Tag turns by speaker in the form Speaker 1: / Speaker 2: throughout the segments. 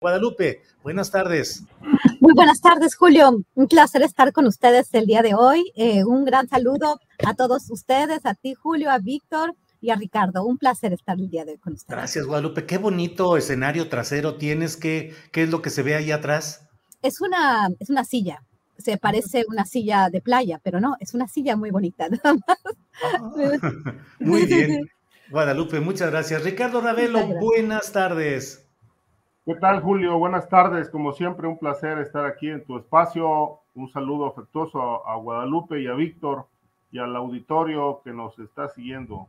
Speaker 1: Guadalupe, buenas tardes.
Speaker 2: Muy buenas tardes, Julio. Un placer estar con ustedes el día de hoy. Eh, un gran saludo a todos ustedes, a ti, Julio, a Víctor y a Ricardo. Un placer estar el día de hoy con ustedes.
Speaker 1: Gracias, Guadalupe. Qué bonito escenario trasero tienes. ¿Qué, qué es lo que se ve ahí atrás?
Speaker 2: Es una, es una silla. Se parece una silla de playa, pero no, es una silla muy bonita.
Speaker 1: Ah, muy bien. Guadalupe, muchas gracias. Ricardo Ravelo, gracias. buenas tardes.
Speaker 3: ¿Qué tal, Julio? Buenas tardes. Como siempre, un placer estar aquí en tu espacio. Un saludo afectuoso a, Guadalupe y a Víctor y al auditorio que nos está siguiendo.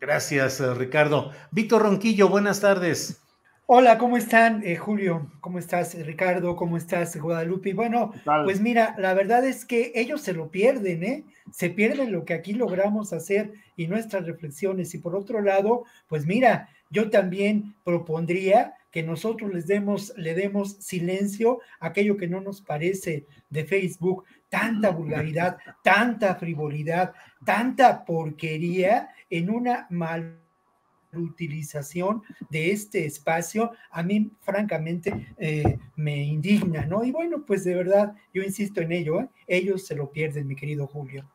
Speaker 1: Gracias, Ricardo. Víctor Ronquillo, buenas tardes.
Speaker 4: Hola, ¿cómo están, eh, Julio? ¿Cómo estás, Ricardo? ¿Cómo estás, Guadalupe? Bueno, pues mira, la verdad es que ellos se lo pierden, ¿eh? Se pierden lo que aquí logramos hacer y nuestras reflexiones. Y por otro lado, pues mira, yo también propondría que nosotros les demos, le demos silencio a aquello que no nos parece de Facebook, tanta vulgaridad, tanta frivolidad, tanta porquería en una mal utilización de este espacio, a mí francamente eh, me indigna, ¿no? Y bueno, pues de verdad, yo insisto en ello, ¿eh? ellos se lo pierden, mi querido Julio.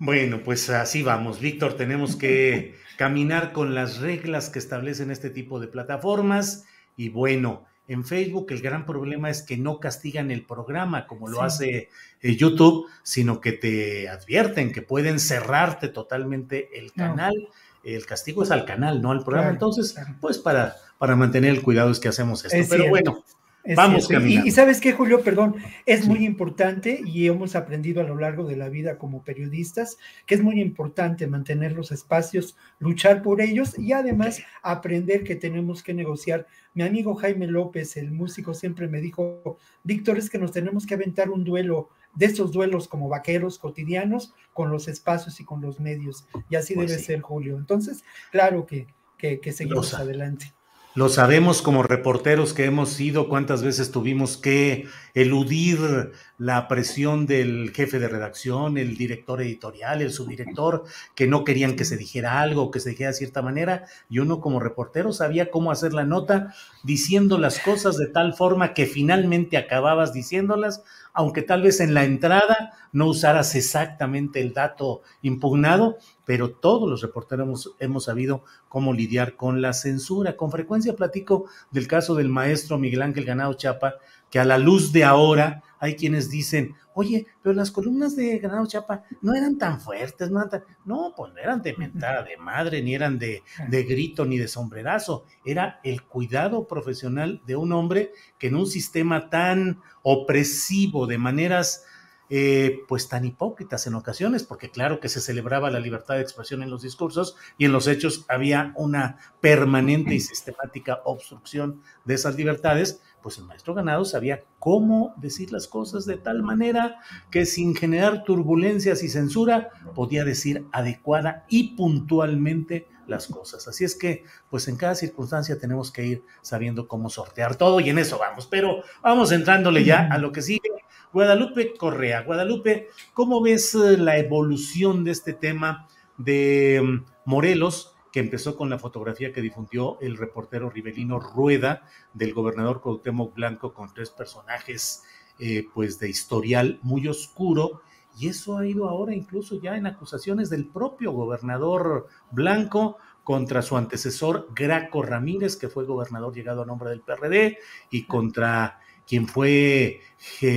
Speaker 1: Bueno, pues así vamos, Víctor, tenemos que caminar con las reglas que establecen este tipo de plataformas y bueno, en Facebook el gran problema es que no castigan el programa como lo sí. hace eh, YouTube, sino que te advierten que pueden cerrarte totalmente el canal. No el castigo es al canal, no al programa. Claro, Entonces, claro. pues para, para mantener el cuidado es que hacemos esto.
Speaker 4: Es
Speaker 1: Pero
Speaker 4: cierto.
Speaker 1: bueno,
Speaker 4: Es
Speaker 1: vamos caminando.
Speaker 4: Y, y sabes qué, Julio, perdón, es muy importante y hemos aprendido a lo largo de la vida como periodistas que es muy importante mantener los espacios, luchar por ellos y además aprender que tenemos que negociar. Mi amigo Jaime López, el músico, siempre me dijo, Víctor, es que nos tenemos que aventar un duelo de estos duelos como vaqueros cotidianos con los espacios y con los medios. Y así
Speaker 1: Pues
Speaker 4: debe
Speaker 1: sí.
Speaker 4: ser, Julio. Entonces, claro que, que, que seguimos adelante.
Speaker 1: Lo sabemos como reporteros que hemos sido, cuántas veces tuvimos que eludir la presión del jefe de redacción, el director editorial, el subdirector, que no querían que se dijera algo, que se dijera de cierta manera, y uno como reportero sabía cómo hacer la nota diciendo las cosas de tal forma que finalmente acababas diciéndolas, aunque tal vez en la entrada no usaras exactamente el dato impugnado, pero todos los reporteros hemos, sabido cómo lidiar con la censura. Con frecuencia platico del caso del maestro Miguel Ángel Ganado Chapa, que a la luz de ahora hay quienes dicen, oye, pero las columnas de Ganado Chapa no eran tan fuertes, no eran tan... No, pues no eran de mentada de madre, ni eran de, de grito, ni de sombrerazo. Era el cuidado profesional de un hombre que en un sistema tan opresivo, de maneras eh, pues tan hipócritas en ocasiones, porque claro que se celebraba la libertad de expresión en los discursos y en los hechos había una permanente y sistemática obstrucción de esas libertades, pues el maestro Ganado sabía cómo decir las cosas de tal manera que sin generar turbulencias y censura podía decir adecuada y puntualmente las cosas. Así es que, pues en cada circunstancia tenemos que ir sabiendo cómo sortear todo y en eso vamos. Pero vamos entrándole ya a lo que sigue. Guadalupe Correa. Guadalupe, ¿cómo ves eh, la evolución de este tema de mm, Morelos que empezó con la fotografía que difundió el reportero Rivelino Rueda del gobernador Cuauhtémoc Blanco con tres personajes eh, pues de historial muy oscuro y eso ha ido ahora incluso ya en acusaciones del propio gobernador Blanco contra su antecesor Graco Ramírez, que fue gobernador llegado a nombre del PRD, y contra quien fue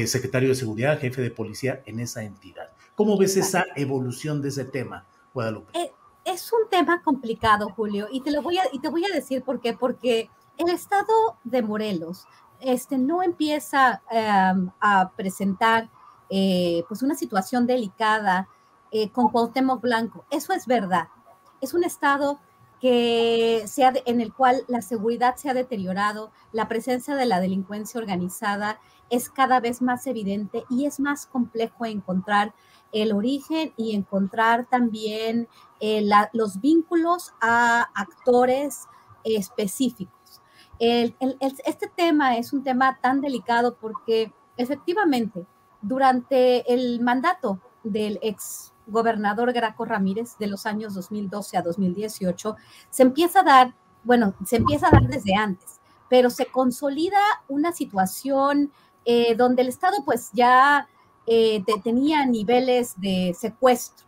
Speaker 1: secretario de seguridad, jefe de policía en esa entidad. ¿Cómo ves esa evolución de ese tema, Guadalupe?
Speaker 2: Eh, es un tema complicado, Julio, y te lo voy a, y te voy a decir por qué, porque el estado de Morelos este, no empieza em, a presentar eh, pues una situación delicada eh, con Cuauhtémoc Blanco. Eso es verdad. Es un estado que en el cual la seguridad se ha deteriorado, la presencia de la delincuencia organizada es cada vez más evidente y es más complejo encontrar el origen y encontrar también eh, los vínculos a actores específicos. este tema es un tema tan delicado porque efectivamente durante el mandato del ex gobernador Graco Ramírez de los años 2012 a 2018, se empieza a dar, bueno, se empieza a dar desde antes, pero se consolida una situación eh, donde el Estado pues ya eh, tenía niveles de secuestro,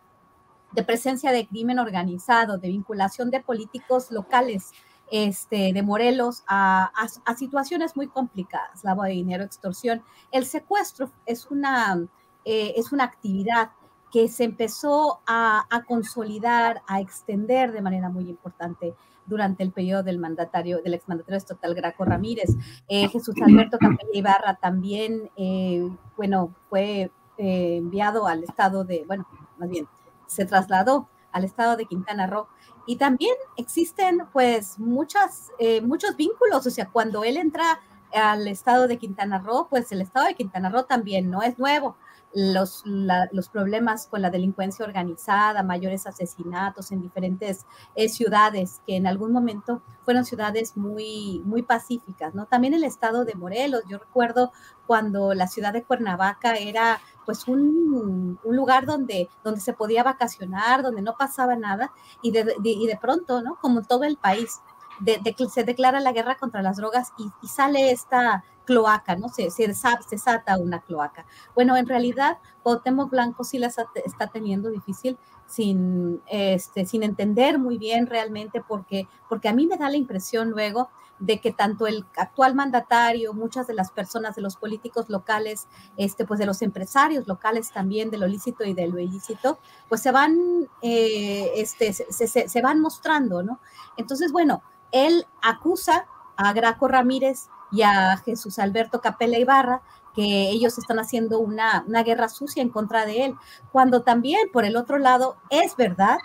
Speaker 2: de presencia de crimen organizado, de vinculación de políticos locales este, de Morelos a, situaciones muy complicadas, lavado de dinero, extorsión. El secuestro es una, eh, es una actividad que se empezó a, consolidar, a extender de manera muy importante durante el periodo del mandatario, del exmandatario estatal Graco Ramírez. Eh, Jesús Alberto Campella Ibarra también, eh, bueno, fue enviado al estado de, bueno, más bien, se trasladó al estado de Quintana Roo y también existen pues muchas, eh, muchos vínculos, o sea, cuando él entra al estado de Quintana Roo, pues el estado de Quintana Roo también no es nuevo. Los, los problemas con la delincuencia organizada, mayores asesinatos en diferentes eh, ciudades que en algún momento fueron ciudades muy, muy pacíficas, ¿no? También el estado de Morelos, yo recuerdo cuando la ciudad de Cuernavaca era pues un, lugar donde, donde se podía vacacionar, donde no pasaba nada y de, y de pronto, ¿no? Como todo el país, se declara la guerra contra las drogas y, sale esta cloaca, ¿no? Se, se, se sata una cloaca. Bueno, en realidad, Cuauhtémoc Blanco sí la está teniendo difícil sin, este, sin entender muy bien realmente, porque, porque a mí me da la impresión luego de que tanto el actual mandatario, muchas de las personas de los políticos locales, este, pues de los empresarios locales también, de lo lícito y de lo ilícito, pues se van, eh, este, se, van mostrando, ¿no? Entonces, bueno, él acusa a Graco Ramírez y a Jesús Alberto Capella Ibarra que ellos están haciendo una, una guerra sucia en contra de él, cuando también, por el otro lado, es verdad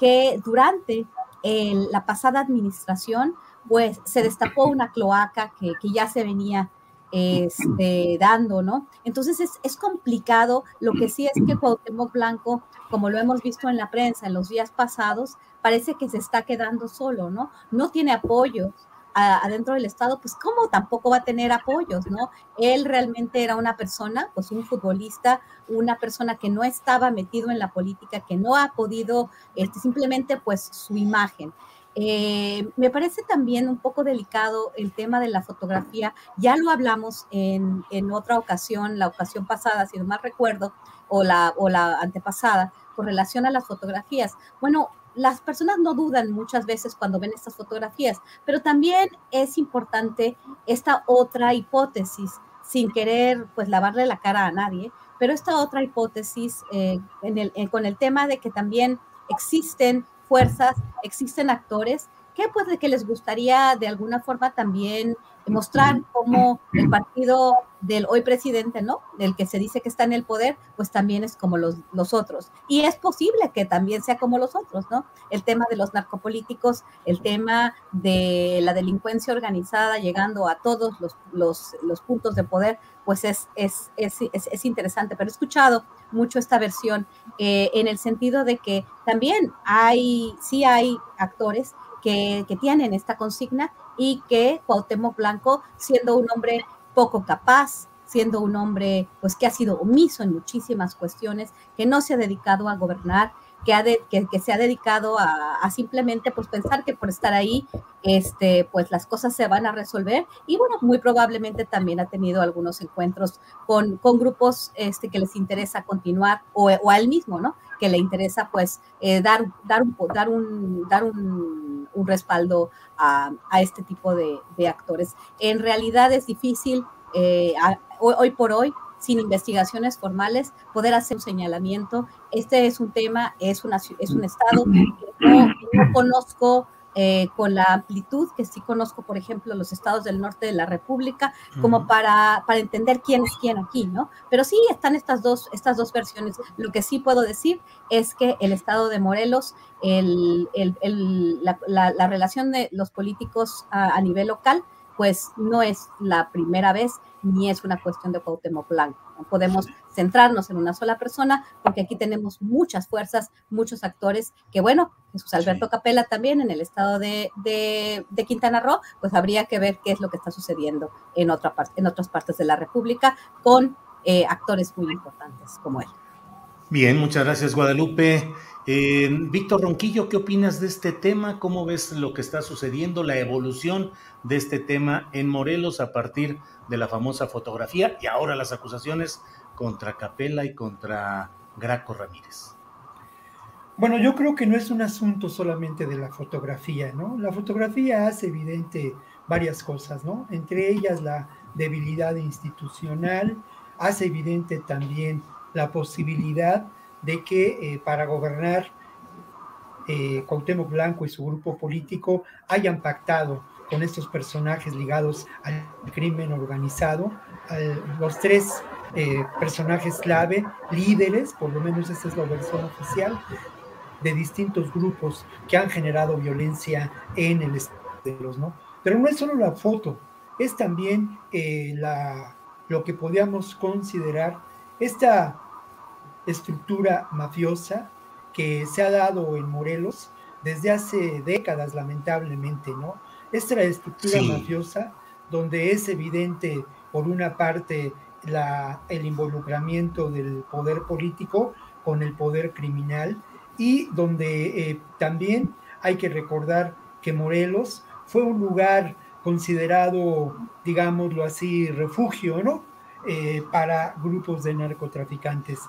Speaker 2: que durante la pasada administración, pues se destapó una cloaca que, que ya se venía este, dando, ¿no? Entonces es, es, complicado, lo que sí es que Cuauhtémoc Blanco, como lo hemos visto en la prensa en los días pasados, parece que se está quedando solo, ¿no? No tiene apoyo adentro del Estado, pues cómo tampoco va a tener apoyos, ¿no? Él realmente era una persona, pues un futbolista, una persona que no estaba metido en la política, que no ha podido, este, simplemente pues su imagen. Eh, me parece también un poco delicado el tema de la fotografía. Ya lo hablamos en, en otra ocasión, la ocasión pasada, si no mal recuerdo, o la, o la antepasada, con relación a las fotografías. Bueno, las personas no dudan muchas veces cuando ven estas fotografías, pero también es importante esta otra hipótesis, sin querer pues lavarle la cara a nadie, pero esta otra hipótesis eh, el, con el tema de que también existen fuerzas, existen actores que pues que les gustaría de alguna forma también mostrar cómo el partido del hoy presidente, ¿no? Del que se dice que está en el poder, pues también es como los, los otros. Y es posible que también sea como los otros, ¿no? El tema de los narcopolíticos, el tema de la delincuencia organizada llegando a todos los, los, los puntos de poder, pues es, es, es, es, interesante. Pero he escuchado mucho esta versión eh, en el sentido de que también hay, sí hay actores que, que tienen esta consigna y que Cuauhtémoc Blanco, siendo un hombre poco capaz, siendo un hombre pues que ha sido omiso en muchísimas cuestiones, que no se ha dedicado a gobernar, que, ha que, se ha dedicado a, simplemente pues pensar que por estar ahí, este, pues las cosas se van a resolver y bueno, muy probablemente también ha tenido algunos encuentros con, con grupos este, que les interesa continuar o, o a él mismo, ¿no? Que le interesa pues eh, dar, dar, un, dar, un, dar un, un respaldo a, este tipo de, de, actores. En realidad es difícil eh, hoy, hoy por hoy sin investigaciones formales, poder hacer un señalamiento. Este es un tema, es, una, es un estado que no, conozco eh, con la amplitud que sí conozco, por ejemplo, los estados del norte de la República, como para, para entender quién es quién aquí, ¿no? Pero sí están estas dos, estas dos versiones. Lo que sí puedo decir es que el estado de Morelos, el, el, el, la, la, relación de los políticos a, a nivel local, pues no es la primera vez ni es una cuestión de Cuauhtémoc Blanco. No podemos centrarnos en una sola persona porque aquí tenemos muchas fuerzas, muchos actores que, bueno, Jesús Alberto Capela también en el estado de, de, Quintana Roo, pues habría que ver qué es lo que está sucediendo en, otra parte, en otras partes de la República con eh, actores muy importantes como él.
Speaker 1: Bien, muchas gracias Guadalupe. Eh, Víctor Ronquillo, ¿qué opinas de este tema? ¿Cómo ves lo que está sucediendo, la evolución de este tema en Morelos a partir de la famosa fotografía y ahora las acusaciones contra Capela y contra Graco Ramírez?
Speaker 4: Bueno, yo creo que no es un asunto solamente de la fotografía, ¿no? La fotografía hace evidente varias cosas, ¿no? Entre ellas la debilidad institucional, hace evidente también la posibilidad de que eh, para gobernar eh, Cuauhtémoc Blanco y su grupo político hayan pactado con estos personajes ligados al crimen organizado, los tres eh, personajes clave, líderes, por lo menos esa es la versión oficial, de distintos grupos que han generado violencia en el estado, ¿no? Pero no es solo la foto, es también eh, la, lo que podríamos considerar esta estructura mafiosa que se ha dado en Morelos desde hace décadas, lamentablemente, ¿no? Esta estructura mafiosa donde es evidente, por una parte, la, el involucramiento del poder político con el poder criminal y donde eh, también hay que recordar que Morelos fue un lugar considerado, digámoslo así, refugio, ¿no? Eh, para grupos de narcotraficantes.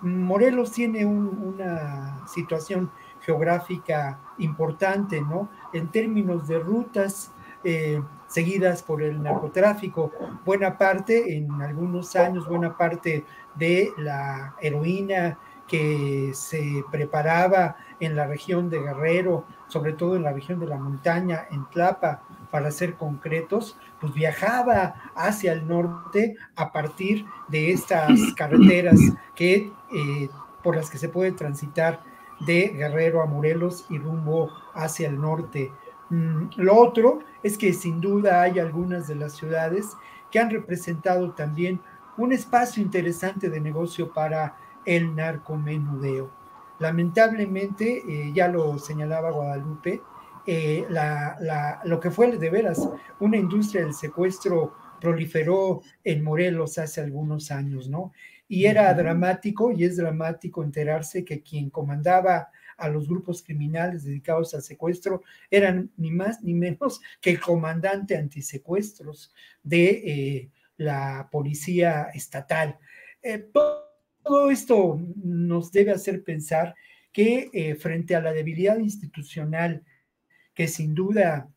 Speaker 4: Morelos tiene una situación geográfica importante, ¿no? En términos de rutas eh, seguidas por el narcotráfico, buena parte, en algunos años, buena parte de la heroína que se preparaba en la región de Guerrero, sobre todo en la región de la montaña, en Tlapa, para ser concretos, pues viajaba hacia el norte a partir de estas carreteras que, eh, por las que se puede transitar de Guerrero a Morelos y rumbo hacia el norte. Mm, lo otro es que sin duda hay algunas de las ciudades que han representado también un espacio interesante de negocio para el narcomenudeo. Lamentablemente, eh, ya lo señalaba Guadalupe, eh, lo que fue de veras una industria del secuestro proliferó en Morelos hace algunos años, ¿no? Y era dramático y es dramático enterarse que quien comandaba a los grupos criminales dedicados al secuestro eran ni más ni menos que el comandante antisecuestros de eh, la policía estatal. Eh, todo esto nos debe hacer pensar que eh, frente a la debilidad institucional que sin duda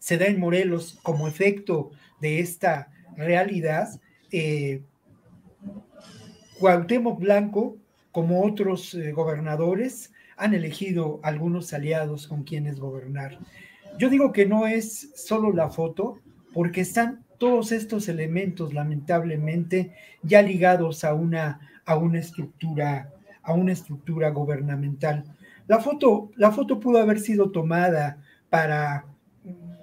Speaker 4: se da en Morelos como efecto de esta realidad, eh, Cuauhtémoc Blanco, como otros eh, gobernadores, han elegido algunos aliados con quienes gobernar. Yo digo que no es solo la foto, porque están todos estos elementos, lamentablemente, ya ligados a una, a una estructura, a una estructura gubernamental. La foto, la foto pudo haber sido tomada para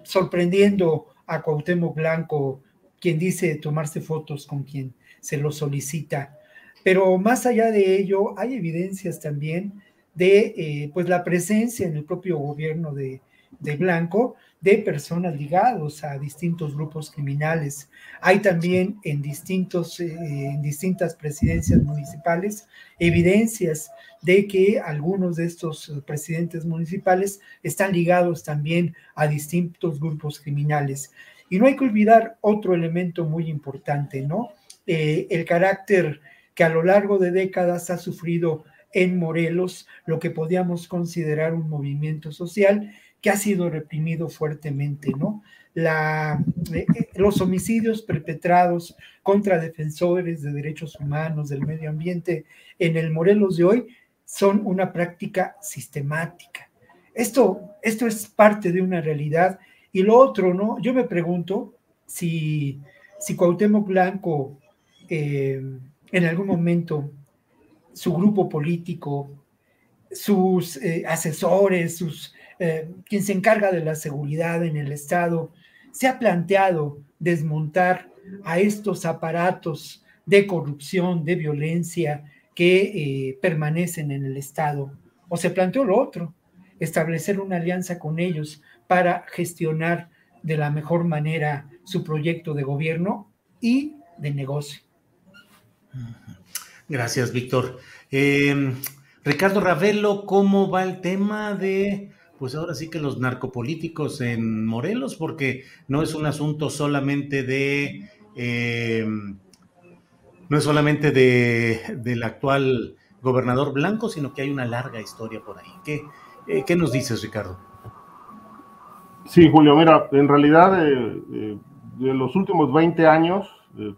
Speaker 4: sorprendiendo a Cuauhtémoc Blanco, quien dice tomarse fotos con quien se lo solicita pero más allá de ello, hay evidencias también de eh, pues la presencia en el propio gobierno de de Blanco de personas ligados a distintos grupos criminales. Hay también en, distintos, eh, en distintas presidencias municipales evidencias de que algunos de estos presidentes municipales están ligados también a distintos grupos criminales. Y no hay que olvidar otro elemento muy importante, ¿no? Eh, el carácter que a lo largo de décadas ha sufrido en Morelos lo que podíamos considerar un movimiento social que ha sido reprimido fuertemente, ¿no? Eh, eh, los homicidios perpetrados contra defensores de derechos humanos, del medio ambiente en el Morelos de hoy son una práctica sistemática. Esto, esto es parte de una realidad. Y lo otro, ¿no? Yo me pregunto si, si Cuauhtémoc Blanco eh, en algún momento su grupo político, sus asesores, sus eh, quien se encarga de la seguridad en el Estado, se ha planteado desmontar a estos aparatos de corrupción, de violencia que eh, permanecen en el Estado. O se planteó lo otro, establecer una alianza con ellos para gestionar de la mejor manera su proyecto de gobierno y de negocio.
Speaker 1: Gracias, Víctor. Eh, Ricardo Ravelo, ¿cómo va el tema de pues ahora sí que los narcopolíticos en Morelos, porque no es un asunto solamente de, eh, no es solamente de, del actual gobernador Blanco, sino que hay una larga historia por ahí. ¿Qué, eh, ¿qué nos dices, Ricardo?
Speaker 3: Sí, Julio, mira, en realidad eh, de los últimos 20 años,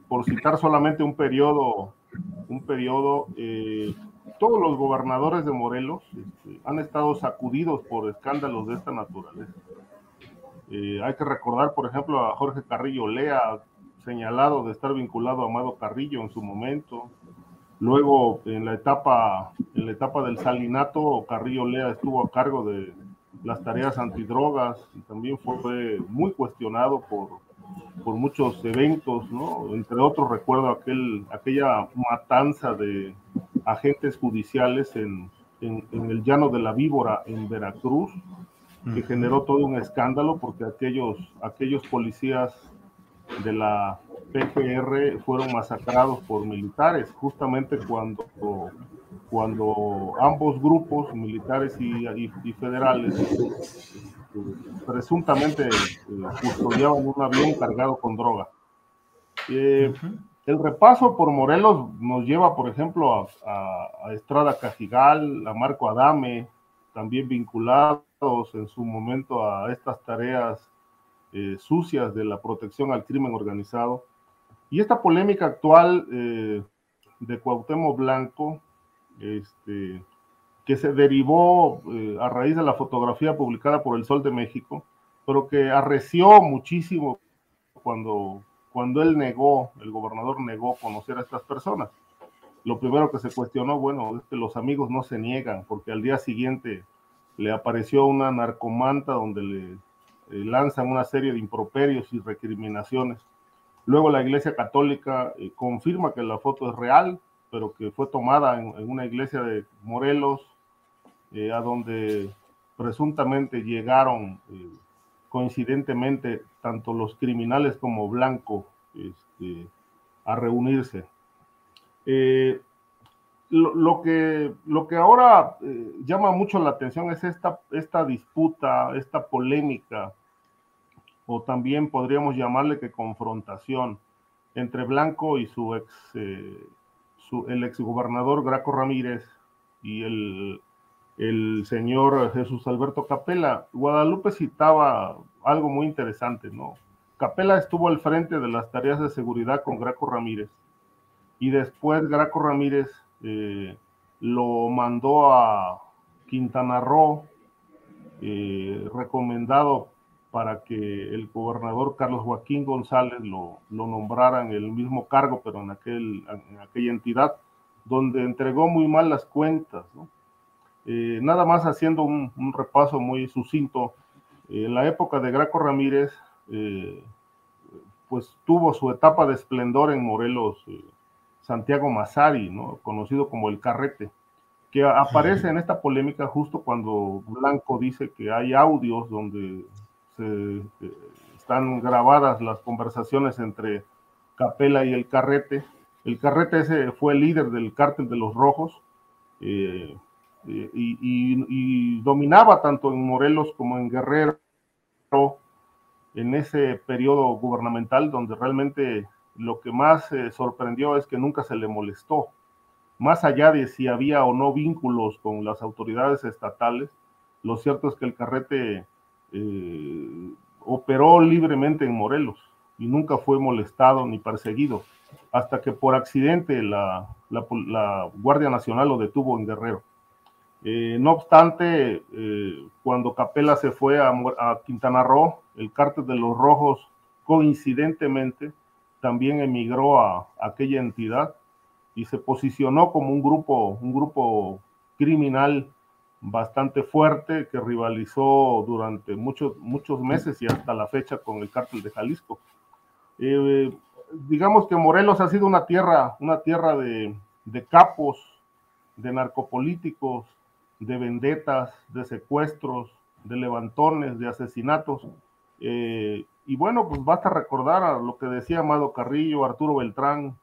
Speaker 3: por citar solamente un periodo, un periodo, todos los gobernadores de Morelos este, han estado sacudidos por escándalos de esta naturaleza. Eh, hay que recordar, por ejemplo, a Jorge Carrillo Lea, señalado de estar vinculado a Amado Carrillo en su momento. Luego, en la etapa, en la etapa del salinato, Carrillo Lea estuvo a cargo de las tareas antidrogas y también fue muy cuestionado por, por muchos eventos, ¿no? Entre otros recuerdo aquel, aquella matanza de agentes judiciales en, en, el llano de la víbora en Veracruz, que generó todo un escándalo porque aquellos, aquellos policías de la PGR fueron masacrados por militares, justamente cuando, cuando ambos grupos, militares y, y federales, presuntamente eh, custodiaban un avión cargado con droga. Eh, el repaso por Morelos nos lleva, por ejemplo, a, Estrada Cajigal, a Marco Adame, también vinculados en su momento a estas tareas eh, sucias de la protección al crimen organizado. Y esta polémica actual de Cuauhtémoc Blanco, este, que se derivó eh, a raíz de la fotografía publicada por El Sol de México, pero que arreció muchísimo cuando, cuando él negó, el gobernador negó conocer a estas personas. Lo primero que se cuestionó, bueno, es que los amigos no se niegan, porque al día siguiente le apareció una narcomanta donde le eh, lanzan una serie de improperios y recriminaciones. Luego la Iglesia Católica eh, confirma que la foto es real, pero que fue tomada en, una iglesia de Morelos eh, a donde presuntamente llegaron eh, coincidentemente tanto los criminales como Blanco este, a reunirse. Eh, lo, que, lo que ahora llama mucho la atención es esta, esta disputa, esta polémica, o también podríamos llamarle que confrontación entre Blanco y su ex, su, el exgobernador Graco Ramírez y el el señor Jesús Alberto Capela. Guadalupe citaba algo muy interesante, ¿no? Capela estuvo al frente de las tareas de seguridad con Graco Ramírez y después Graco Ramírez eh, lo mandó a Quintana Roo, eh, recomendado para que el gobernador Carlos Joaquín González lo, nombrara en el mismo cargo, pero en, aquel, en aquella entidad, donde entregó muy mal las cuentas, ¿no? Eh, nada más haciendo un, repaso muy sucinto, eh, en la época de Graco Ramírez, eh, pues tuvo su etapa de esplendor en Morelos, Santiago Mazari, ¿no? conocido como el Carrete. que aparece en esta polémica justo cuando Blanco dice que hay audios donde se, eh, están grabadas las conversaciones entre Capela y el Carrete. El Carrete ese fue el líder del cártel de los Rojos eh, eh, y, dominaba tanto en Morelos como en Guerrero en ese periodo gubernamental donde realmente lo que más sorprendió es que nunca se le molestó más allá de si había o no vínculos con las autoridades estatales, lo cierto es que el carrete eh, operó libremente en Morelos y nunca fue molestado ni perseguido, hasta que por accidente la, Guardia Nacional lo detuvo en Guerrero. Eh, no obstante, eh, cuando Capela se fue a, Quintana Roo, el cártel de los Rojos coincidentemente también emigró a aquella entidad y se posicionó como un grupo, un grupo criminal bastante fuerte que rivalizó durante muchos, muchos meses y hasta la fecha con el cártel de Jalisco. Eh, digamos que Morelos ha sido una tierra, una tierra de capos, de narcopolíticos, de vendetas, de secuestros, de levantones, de asesinatos. Eh, y bueno, pues basta recordar lo que decía Amado Carrillo, Arturo Beltrán,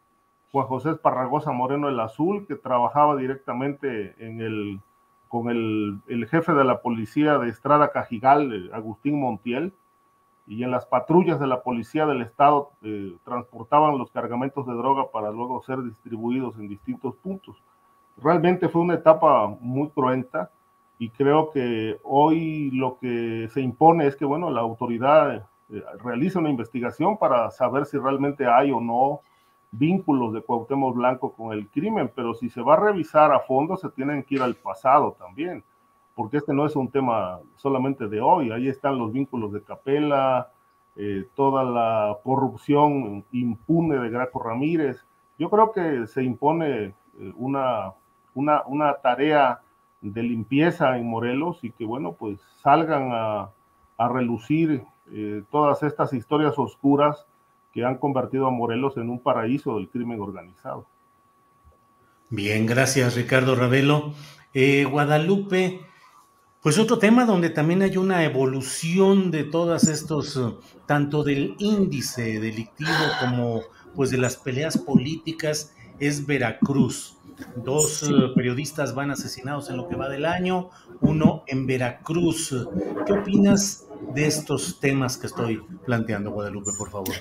Speaker 3: Juan José Esparragosa Moreno el Azul, que trabajaba directamente en el, con el, jefe de la policía de Estrada Cajigal, eh, Agustín Montiel, y en las patrullas de la policía del estado eh, transportaban los cargamentos de droga para luego ser distribuidos en distintos puntos. Realmente fue una etapa muy cruenta y creo que hoy lo que se impone es que, bueno, la autoridad eh, realice una investigación para saber si realmente hay o no vínculos de Cuauhtémoc Blanco con el crimen, pero si se va a revisar a fondo, se tienen que ir al pasado también, porque este no es un tema solamente de hoy, ahí están los vínculos de Capela, eh, toda la corrupción impune de Graco Ramírez. Yo creo que se impone eh, una, una, una, tarea de limpieza en Morelos y que, bueno, pues salgan a, a relucir eh, todas estas historias oscuras que han convertido a Morelos en un paraíso del crimen organizado.
Speaker 1: Bien, gracias Ricardo Ravelo. Eh, Guadalupe, pues otro tema donde también hay una evolución de todos estos, eh, tanto del índice delictivo como pues de las peleas políticas, es Veracruz. Dos eh, periodistas van asesinados en lo que va del año, uno en Veracruz. ¿Qué opinas de estos temas que estoy planteando, Guadalupe, por favor?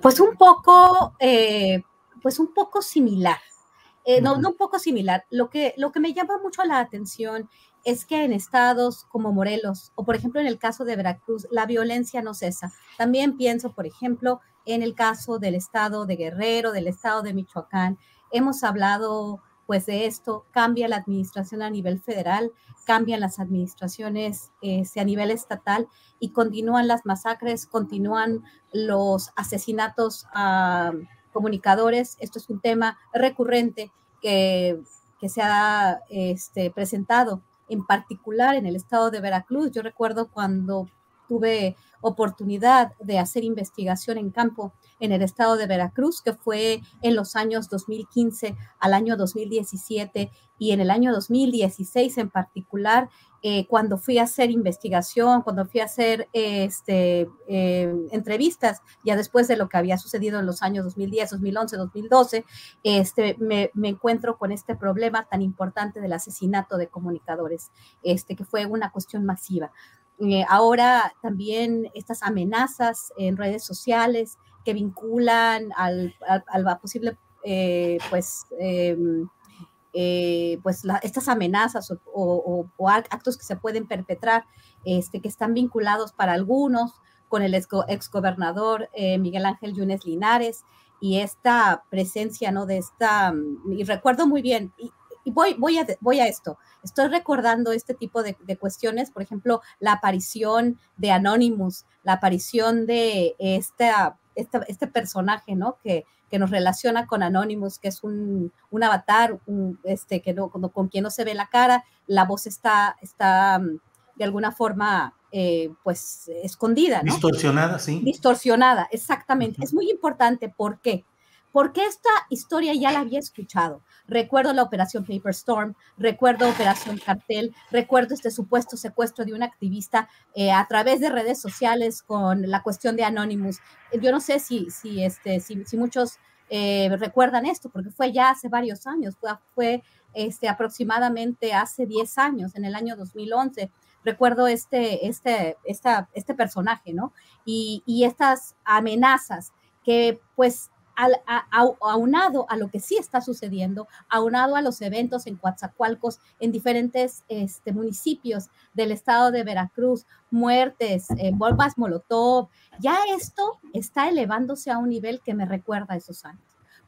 Speaker 2: Pues un poco, eh, pues un poco similar. Eh, no, no un poco similar. Lo que, lo que me llama mucho la atención es que en estados como Morelos o por ejemplo en el caso de Veracruz, la violencia no cesa. También pienso, por ejemplo, en el caso del estado de Guerrero, del estado de Michoacán. Hemos hablado pues de esto, cambia la administración a nivel federal, cambian las administraciones este, a nivel estatal y continúan las masacres, continúan los asesinatos a comunicadores. Esto es un tema recurrente que, que se ha este, presentado en particular en el estado de Veracruz. Yo recuerdo cuando tuve oportunidad de hacer investigación en campo en el estado de Veracruz, que fue en los años 2015 al año 2017 y en el año 2016 en particular, eh, cuando fui a hacer investigación, cuando fui a hacer este, eh, entrevistas, ya después de lo que había sucedido en los años 2010, 2011, 2012, este, me, me, encuentro con este problema tan importante del asesinato de comunicadores, este, que fue una cuestión masiva. Eh, ahora también estas amenazas en redes sociales, que vinculan al, posible, eh, pues, em, eh, pues estas amenazas o, actos que se pueden perpetrar, este, que están vinculados para algunos con el exgobernador Miguel Ángel Yunes Linares y esta presencia, ¿no? De esta, y recuerdo muy bien, voy, voy, a, voy a esto, estoy recordando este tipo de, de, cuestiones, por ejemplo, la aparición de Anonymous, la aparición de esta este, este, personaje, ¿no? Que, que, nos relaciona con Anonymous, que es un, un avatar, este, que no, con, quien no se ve la cara, la voz está, está mm, de alguna forma, eh, pues, escondida,
Speaker 1: ¿no? Distorsionada, sí.
Speaker 2: Distorsionada, exactamente. Es muy importante, ¿por qué? porque esta historia ya la había escuchado. Recuerdo la operación Paper Storm, recuerdo Operación Cartel, recuerdo este supuesto secuestro de un activista eh, a través de redes sociales con la cuestión de Anonymous. Yo no sé si, si, este, si, muchos eh, recuerdan esto, porque fue ya hace varios años, fue, fue este, aproximadamente hace 10 años, en el año 2011 recuerdo este, este, esta, este personaje, ¿no? Y, y, estas amenazas que pues aunado a lo que sí está sucediendo, aunado a los eventos en Coatzacoalcos, en diferentes este, municipios del estado de Veracruz, muertes, eh, bombas molotov, ya esto está elevándose a un nivel que me recuerda a esos años.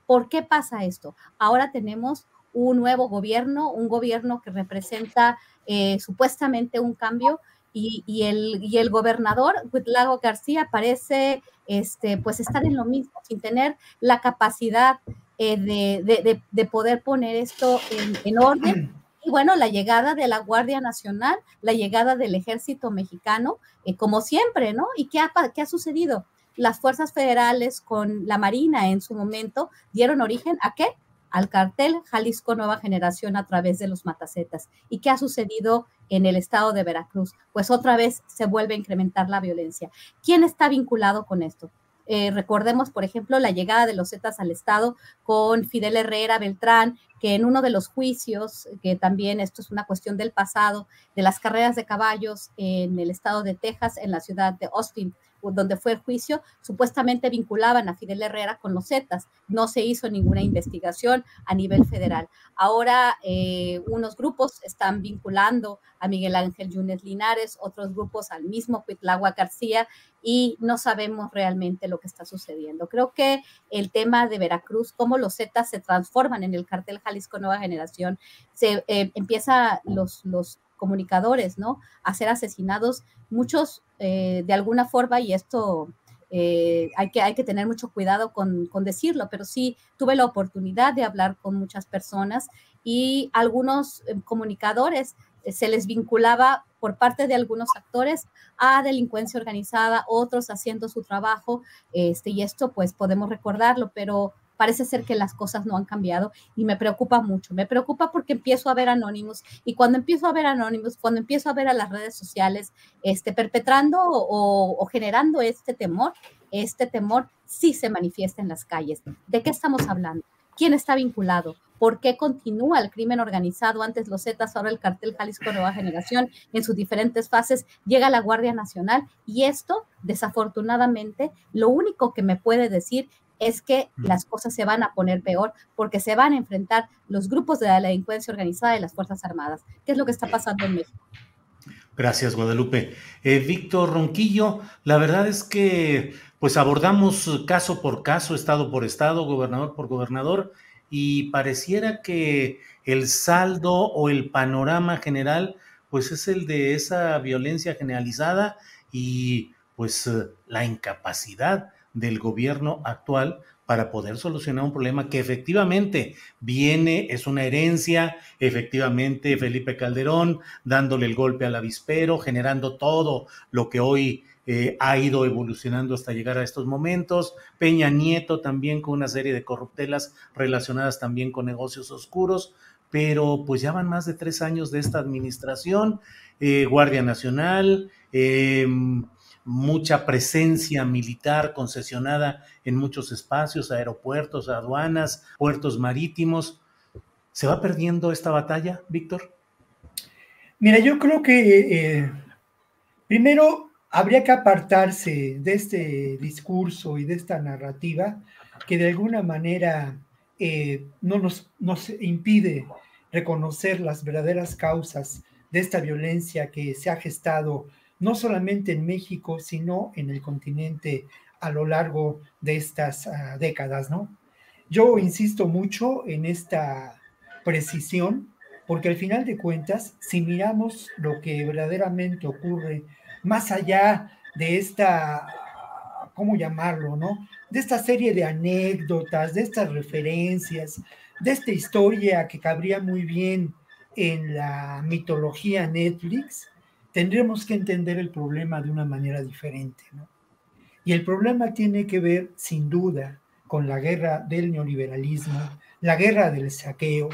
Speaker 2: ¿Por qué pasa esto? Ahora tenemos un nuevo gobierno, un gobierno que representa eh, supuestamente un cambio y, el, y el gobernador Huitlago García parece este, pues estar en lo mismo, sin tener la capacidad eh, de, poder poner esto en, orden. Y bueno, la llegada de la Guardia Nacional, la llegada del ejército mexicano, eh, como siempre, ¿no? ¿Y qué ha, qué ha sucedido? Las fuerzas federales con la Marina en su momento dieron origen a qué? Al cartel Jalisco Nueva Generación a través de los matacetas. ¿Y qué ha sucedido en el estado de Veracruz? Pues otra vez se vuelve a incrementar la violencia. ¿Quién está vinculado con esto? Eh, recordemos, por ejemplo, la llegada de los Zetas al Estado con Fidel Herrera Beltrán, que en uno de los juicios, que también esto es una cuestión del pasado, de las carreras de caballos en el estado de Texas, en la ciudad de Austin, donde fue el juicio, supuestamente vinculaban a Fidel Herrera con los Zetas. No se hizo ninguna investigación a nivel federal. Ahora eh, unos grupos están vinculando a Miguel Ángel Yunes Linares, otros grupos al mismo Cuitlagua García y no sabemos realmente lo que está sucediendo. Creo que el tema de Veracruz, cómo los Zetas se transforman en el cartel Jalisco Nueva Generación, se eh, empieza los, los comunicadores, ¿no? A ser asesinados, muchos eh, de alguna forma, y esto eh, hay, que, hay que tener mucho cuidado con, con, decirlo, pero sí tuve la oportunidad de hablar con muchas personas y algunos eh, comunicadores se les vinculaba por parte de algunos actores a delincuencia organizada, otros haciendo su trabajo, este, y esto pues podemos recordarlo, pero parece ser que las cosas no han cambiado y me preocupa mucho. Me preocupa porque empiezo a ver anónimos y cuando empiezo a ver anónimos, cuando empiezo a ver a las redes sociales este, perpetrando o, generando este temor, este temor sí se manifiesta en las calles. ¿De qué estamos hablando? ¿Quién está vinculado? ¿Por qué continúa el crimen organizado? Antes los Zetas, ahora el cartel Jalisco Nueva Generación, en sus diferentes fases, llega la Guardia Nacional y esto, desafortunadamente, lo único que me puede decir es que las cosas se van a poner peor porque se van a enfrentar los grupos de la delincuencia organizada y las Fuerzas Armadas. ¿Qué es lo que está pasando en México?
Speaker 1: Gracias, Guadalupe. Eh, Víctor Ronquillo, la verdad es que pues abordamos caso por caso, estado por estado, gobernador por gobernador, y pareciera que el saldo o el panorama general pues es el de esa violencia generalizada y pues la incapacidad del gobierno actual para poder solucionar un problema que efectivamente viene, es una herencia, efectivamente Felipe Calderón dándole el golpe al avispero, generando todo lo que hoy eh, ha ido evolucionando hasta llegar a estos momentos, Peña Nieto también con una serie de corruptelas relacionadas también con negocios oscuros, pero pues ya van más de tres años de esta administración, eh, Guardia Nacional, eh, mucha presencia militar concesionada en muchos espacios, aeropuertos, aduanas, puertos marítimos. ¿Se va perdiendo esta batalla, Víctor?
Speaker 4: Mira, yo creo que eh, primero habría que apartarse de este discurso y de esta narrativa que de alguna manera eh, no nos, nos impide reconocer las verdaderas causas de esta violencia que se ha gestado no solamente en México, sino en el continente a lo largo de estas ah, décadas, ¿no? Yo insisto mucho en esta precisión, porque al final de cuentas, si miramos lo que verdaderamente ocurre más allá de esta, ¿cómo llamarlo, no? De esta serie de anécdotas, de estas referencias, de esta historia que cabría muy bien en la mitología Netflix, tendremos que entender el problema de una manera diferente. ¿no? Y el problema tiene que ver, sin duda, con la guerra del neoliberalismo, la guerra del saqueo,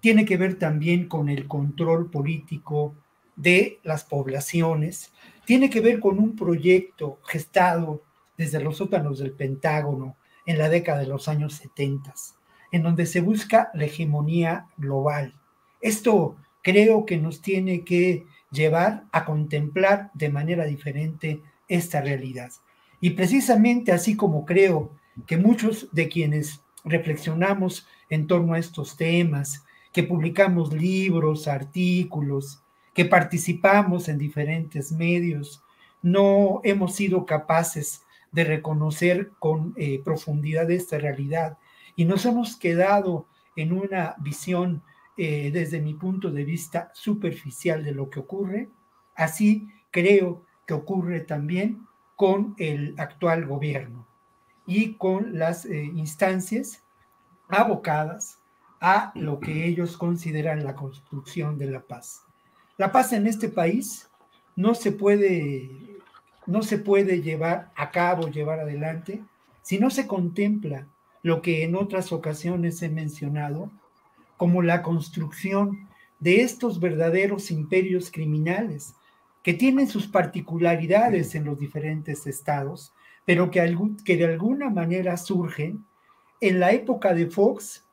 Speaker 4: tiene que ver también con el control político de las poblaciones, tiene que ver con un proyecto gestado desde los sótanos del Pentágono en la década de los años 70, en donde se busca la hegemonía global. Esto creo que nos tiene que llevar a contemplar de manera diferente esta realidad. Y precisamente así como creo que muchos de quienes reflexionamos en torno a estos temas, que publicamos libros, artículos, que participamos en diferentes medios, no hemos sido capaces de reconocer con eh, profundidad esta realidad y nos hemos quedado en una visión eh, desde mi punto de vista superficial de lo que ocurre. Así creo que ocurre también con el actual gobierno y con las eh, instancias abocadas a lo que ellos consideran la construcción de la paz. La paz en este país no se puede, no se puede llevar a cabo, llevar adelante, si no se contempla lo que en otras ocasiones he mencionado, como la construcción de estos verdaderos imperios criminales que tienen sus particularidades en los diferentes estados, pero que, que de alguna manera surgen en la época de Fox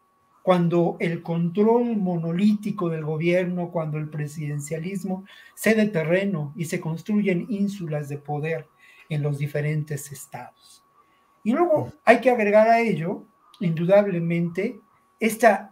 Speaker 4: cuando el control monolítico del gobierno, cuando el presidencialismo cede terreno y se construyen ínsulas de poder en los diferentes estados. Y luego hay que agregar a ello, indudablemente, esta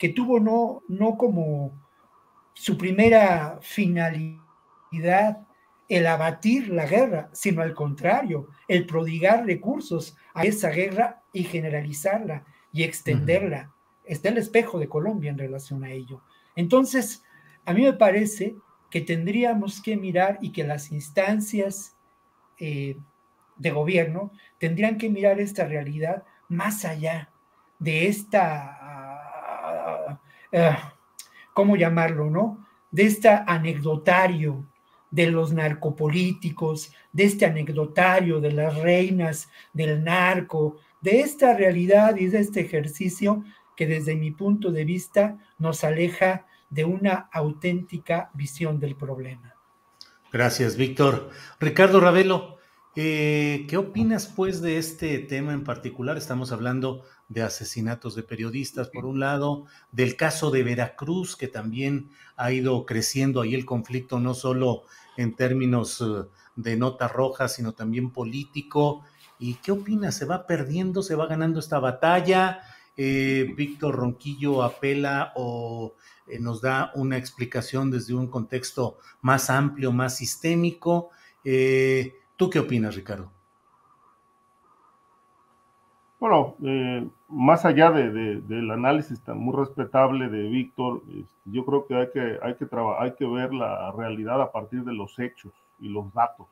Speaker 4: que tuvo no, no como su primera finalidad el abatir la guerra, sino al contrario, el prodigar recursos a esa guerra y generalizarla y extenderla. Está el espejo de Colombia en relación a ello. Entonces, a mí me parece que tendríamos que mirar y que las instancias eh, de gobierno tendrían que mirar esta realidad más allá de esta eh, ¿cómo llamarlo, no? De este anecdotario de los narcopolíticos, de este anecdotario de las reinas del narco, de esta realidad y de este ejercicio que desde mi punto de vista nos aleja de una auténtica visión del problema.
Speaker 1: Gracias, Víctor. Ricardo Ravelo, eh, ¿qué opinas pues de este tema en particular? Estamos hablando de asesinatos de periodistas, por un lado, del caso de Veracruz, que también ha ido creciendo ahí el conflicto, no solo en términos eh, de nota roja, sino también político. ¿Y qué opinas? ¿Se va perdiendo, se va ganando esta batalla? Eh, Víctor Ronquillo apela o eh, nos da una explicación desde un contexto más amplio, más sistémico. ¿Tú qué opinas, Ricardo?
Speaker 3: Bueno, eh, más allá de, del análisis tan muy respetable de Víctor, este, yo creo que hay que, hay, que hay que ver la realidad a partir de los hechos y los datos.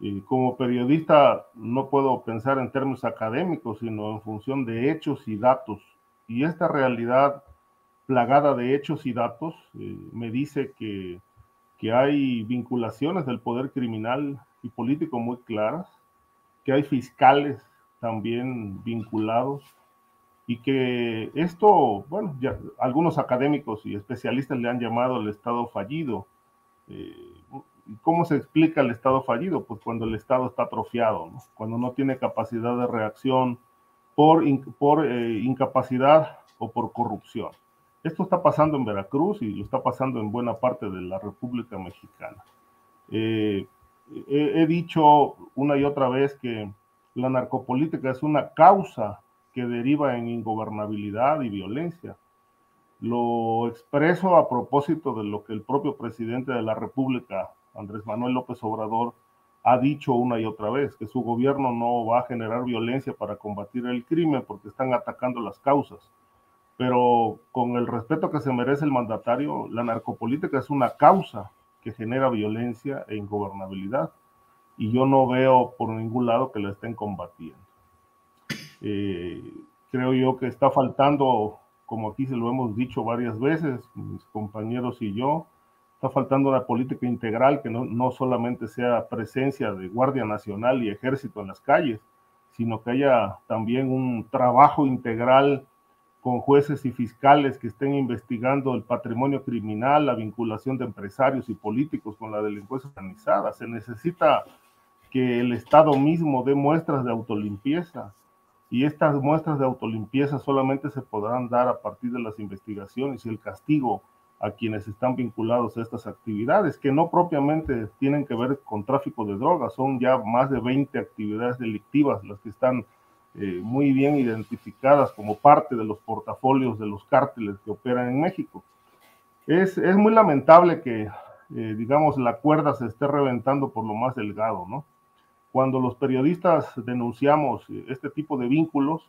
Speaker 3: Y como periodista no puedo pensar en términos académicos, sino en función de hechos y datos. Y esta realidad plagada de hechos y datos eh, me dice que, que hay vinculaciones del poder criminal y político muy claras, que hay fiscales también vinculados, y que esto, bueno, algunos académicos y especialistas le han llamado el Estado fallido. Eh, ¿Cómo se explica el Estado fallido? Pues cuando el Estado está atrofiado, cuando no tiene capacidad de reacción por, por eh, incapacidad o por corrupción. Esto está pasando en Veracruz y lo está pasando en buena parte de la República Mexicana. Eh, he, dicho una y otra vez que la narcopolítica es una causa que deriva en ingobernabilidad y violencia. Lo expreso a propósito de lo que el propio presidente de la República, Andrés Manuel López Obrador, ha dicho una y otra vez, que su gobierno no va a generar violencia para combatir el crimen porque están atacando las causas. Pero con el respeto que se merece el mandatario, la narcopolítica es una causa que genera violencia e ingobernabilidad. Y yo no veo por ningún lado que la estén combatiendo. Eh, creo yo que está faltando, como aquí se lo hemos dicho varias veces, mis compañeros y yo, está faltando una política integral que no, no solamente sea presencia de Guardia Nacional y Ejército en las calles, sino que haya también un trabajo integral con jueces y fiscales que estén investigando el patrimonio criminal, la vinculación de empresarios y políticos con la delincuencia organizada. Se necesita que el Estado mismo dé muestras de autolimpieza y estas muestras de autolimpieza solamente se podrán dar a partir de las investigaciones y el castigo a quienes están vinculados a estas actividades, que no propiamente tienen que ver con tráfico de drogas, son ya más de 20 actividades delictivas las que están eh, muy bien identificadas como parte de los portafolios de los cárteles que operan en México. Es, es muy lamentable que, eh, digamos, la cuerda se esté reventando por lo más delgado, ¿no? Cuando los periodistas denunciamos este tipo de vínculos,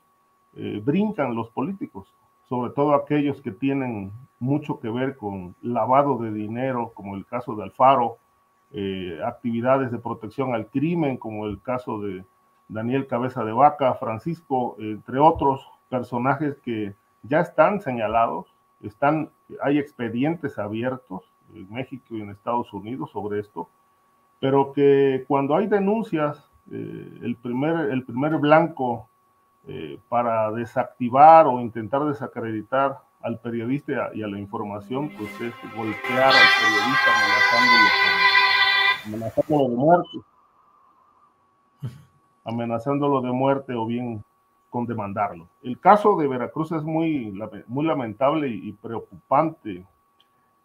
Speaker 3: eh, brincan los políticos, sobre todo aquellos que tienen mucho que ver con lavado de dinero, como el caso de Alfaro, actividades de protección al crimen, como el caso de Daniel Cabeza de Vaca, Francisco, entre otros personajes que ya están señalados, están, hay expedientes abiertos en México y en Estados Unidos sobre esto, pero que cuando hay denuncias, eh, el, primer, el primer blanco eh, para desactivar o intentar desacreditar al periodista y a la información, pues es golpear al periodista amenazándolo, amenazándolo de muerte amenazándolo de muerte o bien con demandarlo. El caso de Veracruz es muy, muy lamentable y preocupante.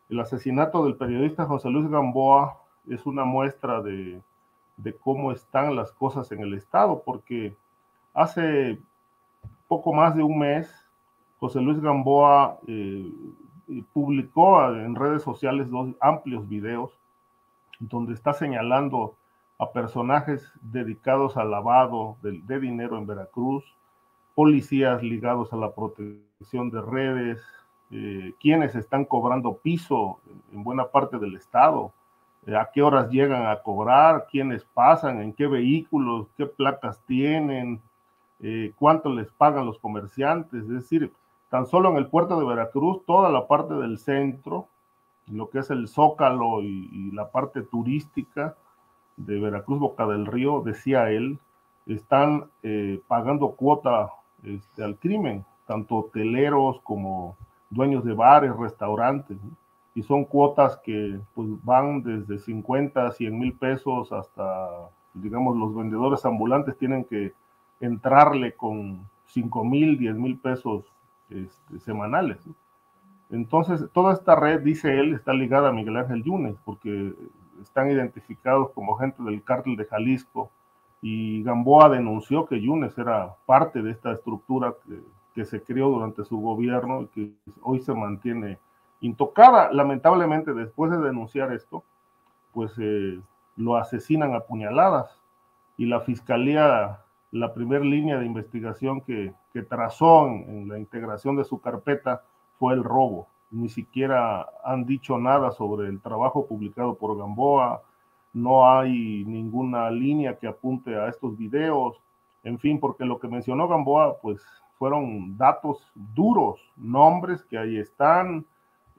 Speaker 3: El asesinato del periodista José Luis Gamboa es una muestra de, cómo están las cosas en el Estado, porque hace poco más de un mes, José Luis Gamboa eh, publicó en redes sociales dos amplios videos donde está señalando a personajes dedicados al lavado de, dinero en Veracruz, policías ligados a la protección de redes, eh, quienes están cobrando piso en buena parte del estado, a qué horas llegan a cobrar, quiénes pasan, en qué vehículos, qué placas tienen, eh, cuánto les pagan los comerciantes, es decir, tan solo en el puerto de Veracruz, toda la parte del centro, lo que es el zócalo y la parte turística, de Veracruz Boca del Río, decía él, están eh, pagando cuota este, al crimen, tanto hoteleros como dueños de bares, restaurantes, y son cuotas que pues, van desde 50 a 100 mil pesos hasta, digamos, los vendedores ambulantes tienen que entrarle con 5 mil, 10 mil pesos este, semanales. Entonces, toda esta red, dice él, está ligada a Miguel Ángel Yunes, porque están identificados como gente del cártel de Jalisco y Gamboa denunció que Yunes era parte de esta estructura que, se creó durante su gobierno y que hoy se mantiene intocada. Lamentablemente, después de denunciar esto, pues eh, lo asesinan a puñaladas. Y la fiscalía, la primera línea de investigación que, trazó en la integración de su carpeta fue el robo. Ni siquiera han dicho nada sobre el trabajo publicado por Gamboa, no hay ninguna línea que apunte a estos videos, en fin, porque lo que mencionó Gamboa, pues fueron datos duros, nombres que ahí están,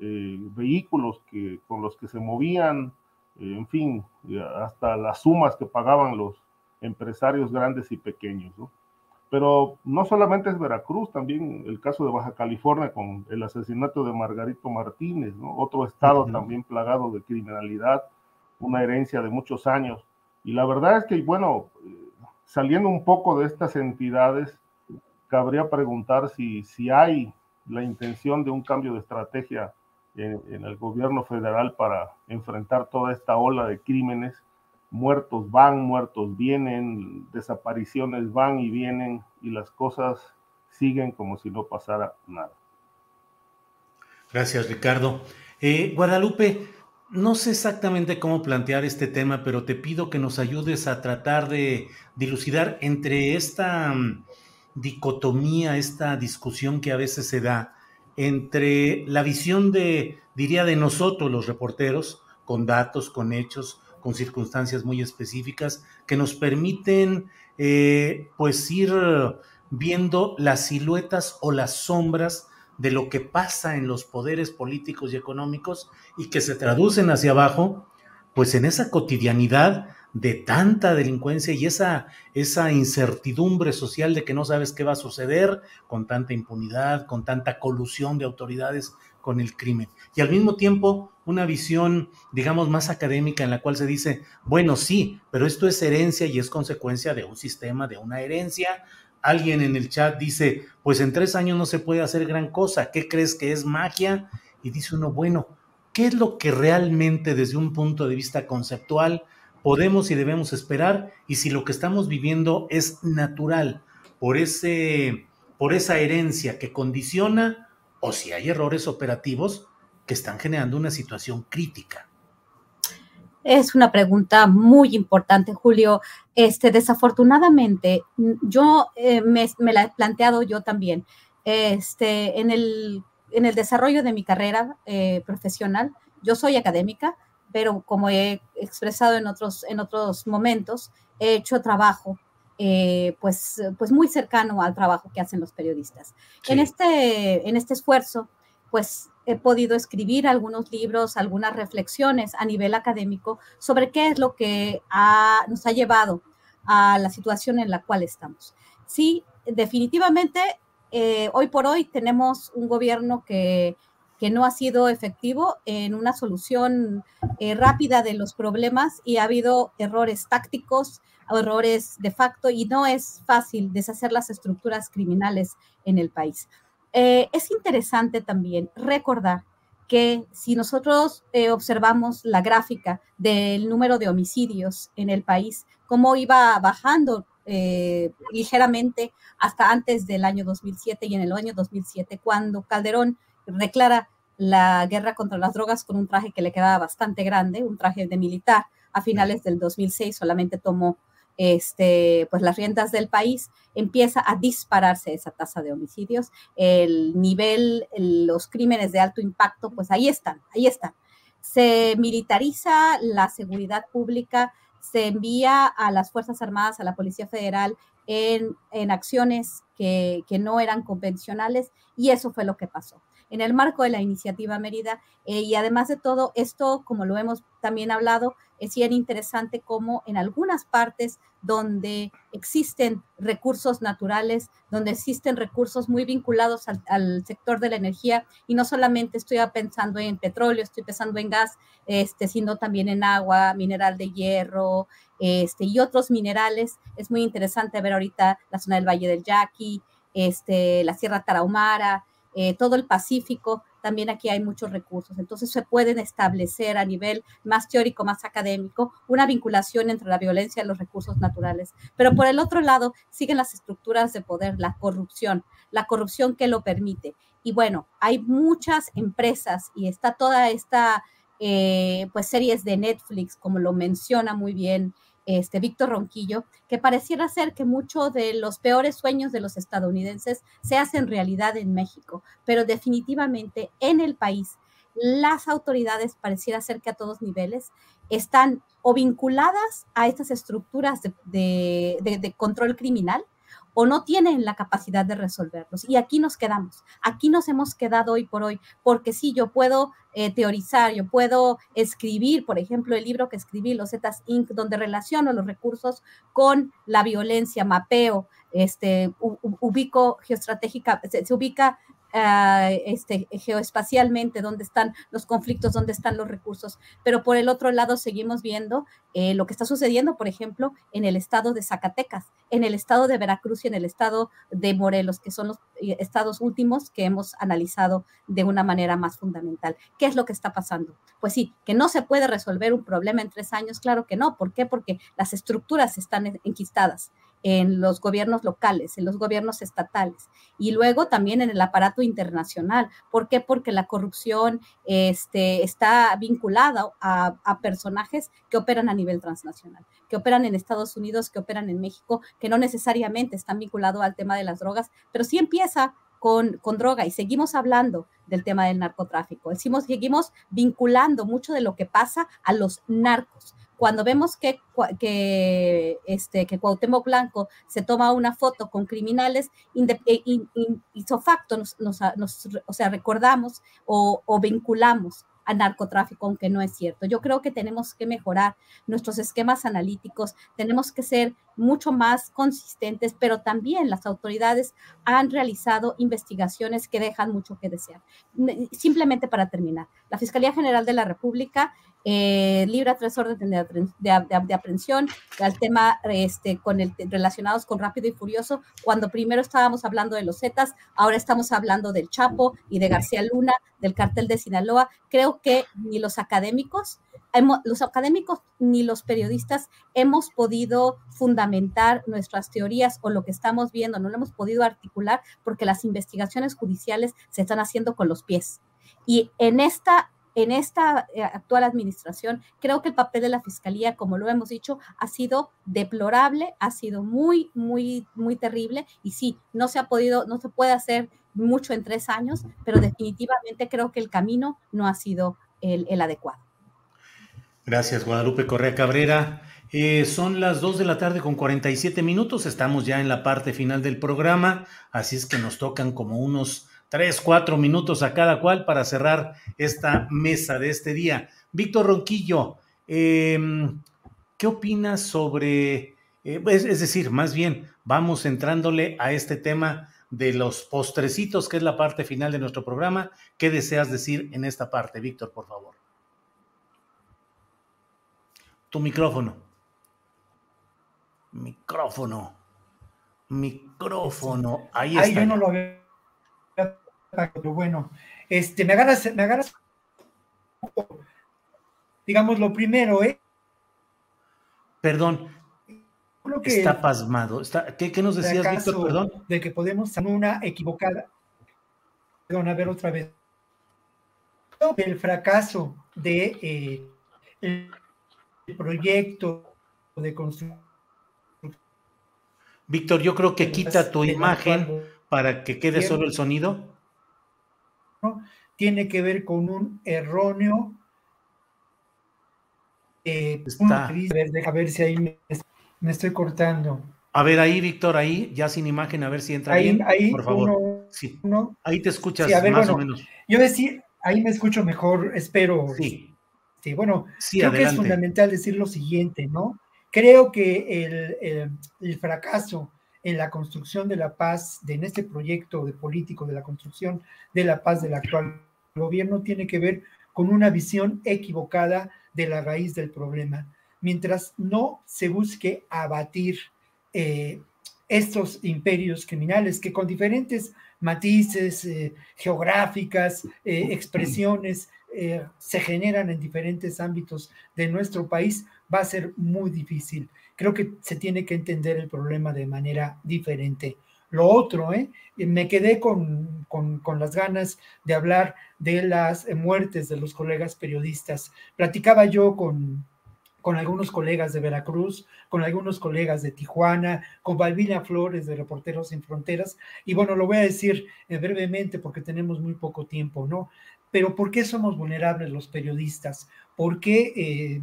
Speaker 3: eh, vehículos que, con los que se movían, eh, en fin, hasta las sumas que pagaban los empresarios grandes y pequeños. Pero no solamente es Veracruz, también el caso de Baja California con el asesinato de Margarito Martínez, ¿no? otro estado también plagado de criminalidad, una herencia de muchos años. Y la verdad es que, bueno, saliendo un poco de estas entidades, cabría preguntar si, si hay la intención de un cambio de estrategia en, el gobierno federal para enfrentar toda esta ola de crímenes muertos van, muertos vienen, desapariciones van y vienen y las cosas siguen como si no pasara nada.
Speaker 1: Gracias, Ricardo. Eh, Guadalupe, no sé exactamente cómo plantear este tema, pero te pido que nos ayudes a tratar de dilucidar entre esta mm, dicotomía, esta discusión que a veces se da entre la visión de, diría, de nosotros los reporteros, con datos, con hechos, con circunstancias muy específicas que nos permiten eh, pues ir viendo las siluetas o las sombras de lo que pasa en los poderes políticos y económicos y que se traducen hacia abajo, pues en esa cotidianidad de tanta delincuencia y esa, esa incertidumbre social de que no sabes qué va a suceder con tanta impunidad, con tanta colusión de autoridades con el crimen. Y al mismo tiempo, una visión, digamos, más académica en la cual se dice, bueno, sí, pero esto es herencia y es consecuencia de un sistema, de una herencia. Alguien en el chat dice, pues en tres años no se puede hacer gran cosa, ¿qué crees que es magia? Y dice uno, bueno, ¿qué es lo que realmente desde un punto de vista conceptual podemos y debemos esperar? Y si lo que estamos viviendo es natural por, ese, por esa herencia que condiciona o si hay errores operativos que están generando una situación crítica.
Speaker 2: Es una pregunta muy importante, Julio. Este, desafortunadamente, yo eh, me, la he planteado yo también. Este, en, el, en el desarrollo de mi carrera eh, profesional, yo soy académica, pero como he expresado en otros, en otros momentos, he hecho trabajo eh, pues, pues muy cercano al trabajo que hacen los periodistas. En, este, en este esfuerzo, pues he podido escribir algunos libros, algunas reflexiones a nivel académico sobre qué es lo que nos ha llevado a la situación en la cual estamos. Sí, definitivamente, eh, hoy por hoy tenemos un gobierno que, que, no ha sido efectivo en una solución eh, rápida de los problemas y ha habido errores tácticos, errores de facto y no es fácil deshacer las estructuras criminales en el país. Eh, es interesante también recordar que si nosotros eh, observamos la gráfica del número de homicidios en el país, cómo iba bajando ligeramente hasta antes del año 2007 y en el año 2007, cuando Calderón declara la guerra contra las drogas con un traje que le quedaba bastante grande, un traje de militar, a finales del 2006 solamente tomó este, pues las riendas del país, empieza a dispararse esa tasa de homicidios. El nivel, los crímenes de alto impacto, pues ahí están, ahí están. Se militariza la seguridad pública, se envía a las Fuerzas Armadas, a la Policía Federal en, en acciones que, que no eran convencionales y eso fue lo que pasó en el marco de la iniciativa Mérida. Eh, y además de todo, esto, como lo hemos también hablado, es bien interesante como en algunas partes donde existen recursos naturales, donde existen recursos muy vinculados al, sector de la energía, y no solamente estoy pensando en petróleo, estoy pensando en gas, este, sino también en agua, mineral de hierro, este, y otros minerales. Es muy interesante ver ahorita la zona del Valle del Yaqui, este, la Sierra Tarahumara, eh, todo el Pacífico, también aquí hay muchos recursos. Entonces se pueden establecer a nivel más teórico, más académico, una vinculación entre la violencia y los recursos naturales. Pero por el otro lado, siguen las estructuras de poder, la corrupción, la corrupción que lo permite. Y bueno, hay muchas empresas y está toda esta, eh, pues, series de Netflix, como lo menciona muy bien este, Víctor Ronquillo, que pareciera ser que muchos de los peores sueños de los estadounidenses se hacen realidad en México, pero definitivamente en el país las autoridades pareciera ser que a todos niveles están o vinculadas a estas estructuras de, control criminal o no tienen la capacidad de resolverlos. Y aquí nos quedamos, aquí nos hemos quedado hoy por hoy, porque sí, yo puedo eh, teorizar, yo puedo escribir, por ejemplo, el libro que escribí, Los Zetas Inc., donde relaciono los recursos con la violencia, mapeo, este, ubico geoestratégica, se ubica Este, geoespacialmente, dónde están los conflictos, dónde están los recursos. Pero por el otro lado, seguimos viendo eh, lo que está sucediendo, por ejemplo, en el estado de Zacatecas, en el estado de Veracruz y en el estado de Morelos, que son los eh, estados últimos que hemos analizado de una manera más fundamental. ¿Qué es lo que está pasando? Pues sí, que no se puede resolver un problema en tres años, claro que no. ¿Por qué? Porque las estructuras están enquistadas en los gobiernos locales, en los gobiernos estatales y luego también en el aparato internacional. ¿Por qué? Porque la corrupción este, está vinculada a, personajes que operan a nivel transnacional, que operan en Estados Unidos, que operan en México, que no necesariamente están vinculados al tema de las drogas, pero sí empieza con, con, droga y seguimos hablando del tema del narcotráfico. Decimos, seguimos vinculando mucho de lo que pasa a los narcos cuando vemos que, que, este, que Cuauhtémoc Blanco se toma una foto con criminales, eh, hizo facto, nos, o sea, recordamos o, o vinculamos a narcotráfico, aunque no es cierto. Yo creo que tenemos que mejorar nuestros esquemas analíticos, tenemos que ser mucho más consistentes, pero también las autoridades han realizado investigaciones que dejan mucho que desear. Simplemente para terminar, la Fiscalía General de la República eh, libra tres órdenes de, aprehensión al tema este, con el, relacionados con Rápido y Furioso, cuando primero estábamos hablando de los Zetas, ahora estamos hablando del Chapo y de García Luna, del cartel de Sinaloa. Creo que ni los académicos, los académicos ni los periodistas hemos podido fundamentar nuestras teorías o lo que estamos viendo, no lo hemos podido articular porque las investigaciones judiciales se están haciendo con los pies. Y en esta en esta eh, actual administración, creo que el papel de la Fiscalía, como lo hemos dicho, ha sido deplorable, ha sido muy, muy, muy terrible y sí, no se ha podido, no se puede hacer mucho en tres años, pero definitivamente creo que el camino no ha sido el, adecuado.
Speaker 1: Gracias, Guadalupe Correa Cabrera. Eh, son las 2 de la tarde con 47 minutos, estamos ya en la parte final del programa, así es que nos tocan como unos tres, cuatro minutos a cada cual para cerrar esta mesa de este día. Víctor Ronquillo, em, ¿qué opinas sobre, eh, es, decir, más bien, vamos entrándole a este tema de los postrecitos, que es la parte final de nuestro programa. ¿Qué deseas decir en esta parte, Víctor, por favor? Tu micrófono. Micrófono. Micrófono. Ahí está.
Speaker 4: yo no lo veo pero bueno, este, me agarras, me agarras, digamos, lo primero, ¿eh?
Speaker 1: Perdón, está pasmado. Está, ¿qué, nos decías, Víctor? Perdón.
Speaker 4: De que podemos hacer una equivocada. Perdón, a ver otra vez. El fracaso de eh, el proyecto de construcción.
Speaker 1: Víctor, yo creo que quita tu imagen para que quede solo el sonido
Speaker 4: tiene que ver con un erróneo. Eh, a ver si ahí me, estoy cortando.
Speaker 1: A ver ahí, Víctor, ahí, ya sin imagen, a ver si entra
Speaker 4: ahí,
Speaker 1: bien.
Speaker 4: Ahí,
Speaker 1: por favor. sí. ahí te escuchas más o menos.
Speaker 4: Yo decir, ahí me escucho mejor, espero.
Speaker 1: Sí.
Speaker 4: Sí, bueno, creo que es fundamental decir lo siguiente, ¿no? Creo que el, fracaso en la construcción de la paz, de, en este proyecto de político de la construcción de la paz del actual gobierno, tiene que ver con una visión equivocada de la raíz del problema. Mientras no se busque abatir eh, estos imperios criminales que con diferentes matices eh, geográficas, eh, expresiones, se generan en diferentes ámbitos de nuestro país, va a ser muy difícil creo que se tiene que entender el problema de manera diferente. Lo otro, ¿eh? me quedé con, con, las ganas de hablar de las muertes de los colegas periodistas. Platicaba yo con, con algunos colegas de Veracruz, con algunos colegas de Tijuana, con Balbina Flores de Reporteros Sin Fronteras, y bueno, lo voy a decir eh, brevemente porque tenemos muy poco tiempo, ¿no? Pero ¿por qué somos vulnerables los periodistas? ¿Por qué eh,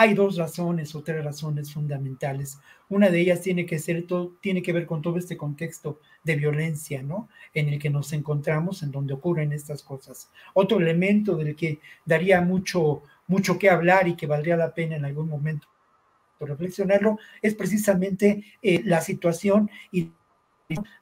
Speaker 4: hay dos razones o tres razones fundamentales. Una de ellas tiene que, ser todo, tiene que ver con todo este contexto de violencia, ¿no? En el que nos encontramos, en donde ocurren estas cosas. Otro elemento del que daría mucho, mucho que hablar y que valdría la pena en algún momento reflexionarlo es precisamente eh, la situación y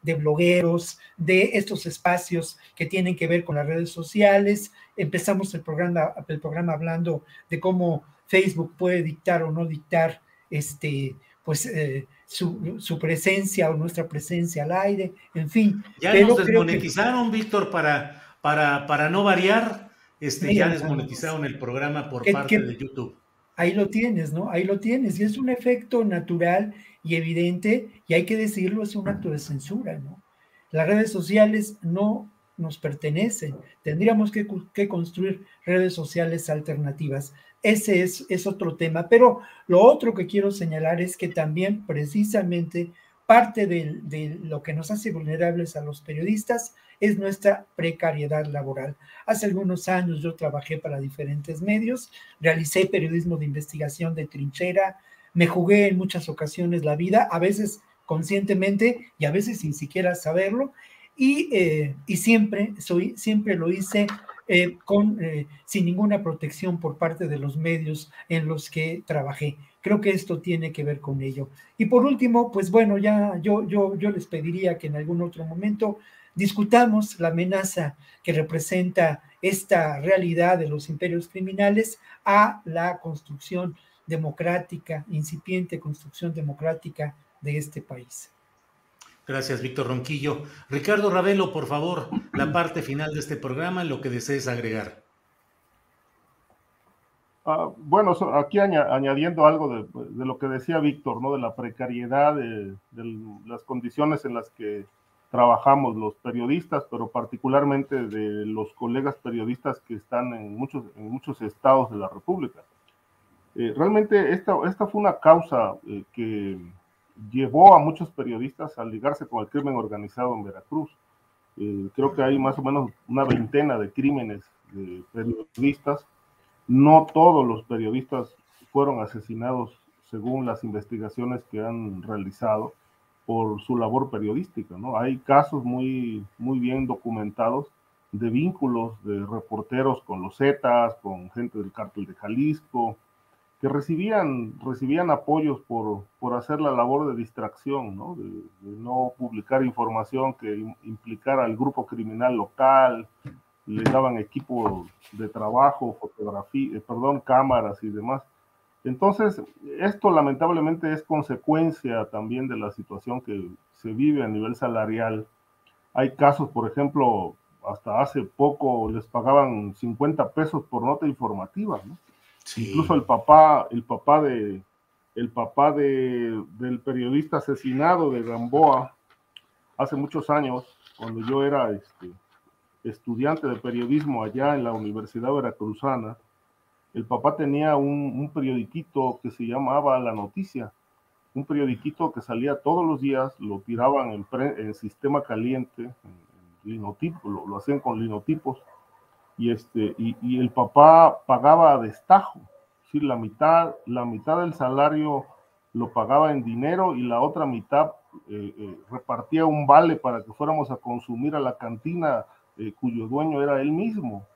Speaker 4: de blogueros, de estos espacios que tienen que ver con las redes sociales. Empezamos el programa, el programa hablando de cómo Facebook puede dictar o no dictar este, pues, eh, su, presencia o nuestra presencia al aire, en fin.
Speaker 1: Ya nos desmonetizaron, Víctor, para, para, para no variar, este, ya desmonetizaron el programa por parte de YouTube.
Speaker 4: Ahí lo tienes, ¿no? Ahí lo tienes. Y es un efecto natural y evidente, y hay que decirlo, es un acto de censura, ¿no? Las redes sociales no nos pertenecen. Tendríamos que, que construir redes sociales alternativas. Ese es, es otro tema. Pero lo otro que quiero señalar es que también precisamente parte de, lo que nos hace vulnerables a los periodistas es nuestra precariedad laboral. Hace algunos años yo trabajé para diferentes medios, realicé periodismo de investigación de trinchera, me jugué en muchas ocasiones la vida, a veces conscientemente y a veces sin siquiera saberlo, y, eh, y siempre, soy, siempre lo hice eh, con, eh, sin ninguna protección por parte de los medios en los que trabajé. Creo que esto tiene que ver con ello. Y por último, pues bueno, ya yo, yo, yo les pediría que en algún otro momento discutamos la amenaza que representa esta realidad de los imperios criminales a la construcción democrática, incipiente construcción democrática de este país.
Speaker 1: Gracias, Víctor Ronquillo. Ricardo Ravelo, por favor, la parte final de este programa, lo que desees agregar.
Speaker 3: Ah, bueno, aquí añadiendo algo de, lo que decía Víctor, ¿no? De la precariedad, de, las condiciones en las que trabajamos los periodistas, pero particularmente de los colegas periodistas que están en muchos, estados de la República. Eh, realmente esta, esta fue una causa eh, que llevó a muchos periodistas a ligarse con el crimen organizado en Veracruz. Eh, creo que hay más o menos una veintena de crímenes de periodistas. No todos los periodistas fueron asesinados según las investigaciones que han realizado por su labor periodística, ¿no? Hay casos muy, muy bien documentados de vínculos de reporteros con los Zetas, con gente del cártel de Jalisco, que recibían, recibían apoyos por, por hacer la labor de distracción, ¿no? De, no publicar información que implicara al grupo criminal local, le daban equipo de trabajo, fotografía, eh, perdón, cámaras y demás. Entonces, esto lamentablemente es consecuencia también de la situación que se vive a nivel salarial. Hay casos, por ejemplo, hasta hace poco les pagaban 50 pesos por nota informativa, ¿no? Incluso el papá, el papá de, el papá de, del periodista asesinado de Gamboa, hace muchos años, cuando yo era este, estudiante de periodismo allá en la Universidad Veracruzana, el papá tenía un, periodiquito que se llamaba La Noticia, un periodiquito que salía todos los días, lo tiraban en, en sistema caliente, en, linotipo, lo, lo hacían con linotipos, y, este, y, el papá pagaba a destajo, ¿sí? la, mitad, la mitad del salario lo pagaba en dinero y la otra mitad eh, eh, repartía un vale para que fuéramos a consumir a la cantina eh, cuyo dueño era él mismo.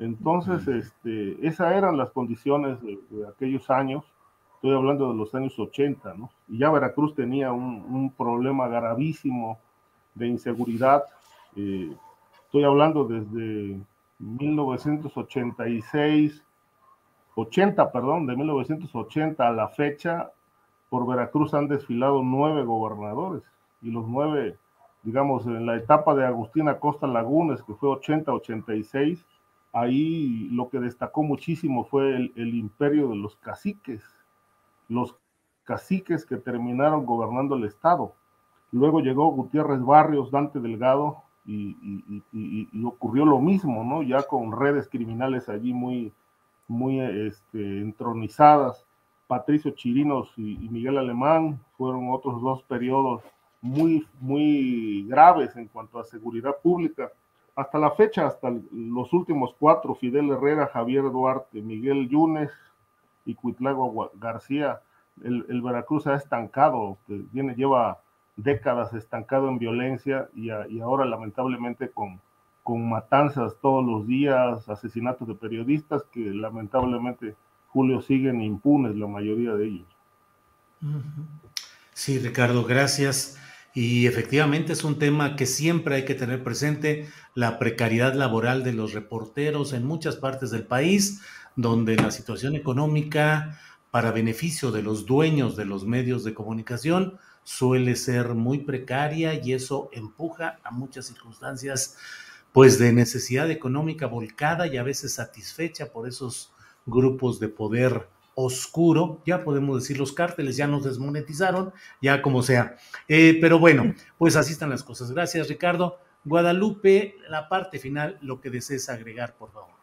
Speaker 3: Entonces, este, esas eran las condiciones de, aquellos años. Estoy hablando de los años 80, ¿no? Y ya Veracruz tenía un, un problema gravísimo de inseguridad. estoy hablando desde 1986, 80, perdón, de 1980 a la fecha, por Veracruz han desfilado nueve gobernadores y los nueve, digamos, en la etapa de Agustín Acosta Lagunes, que fue 80-86, ahí lo que destacó muchísimo fue el, el imperio de los caciques, los caciques que terminaron gobernando el Estado. Luego llegó Gutiérrez Barrios, Dante Delgado, y, ocurrió lo mismo, ¿no? Ya con redes criminales allí muy, muy este, entronizadas. Patricio Chirinos y, Miguel Alemán fueron otros dos periodos muy, muy graves en cuanto a seguridad pública. Hasta la fecha, hasta los últimos cuatro, Fidel Herrera, Javier Duarte, Miguel Yunes, y Cuitlago García, el, Veracruz ha estancado, viene, lleva décadas estancado en violencia y, ahora lamentablemente con, con matanzas todos los días, asesinatos de periodistas que lamentablemente Julio siguen impunes la mayoría de ellos.
Speaker 1: Sí, Ricardo, gracias. Y efectivamente es un tema que siempre hay que tener presente, la precariedad laboral de los reporteros en muchas partes del país, donde la situación económica para beneficio de los dueños de los medios de comunicación suele ser muy precaria y eso empuja a muchas circunstancias pues de necesidad económica volcada y a veces satisfecha por esos grupos de poder oscuro, ya podemos decir los cárteles ya nos desmonetizaron, ya como sea. Eh, pero bueno, pues así están las cosas. Gracias Ricardo. Guadalupe, la parte final, lo que desees agregar, por favor.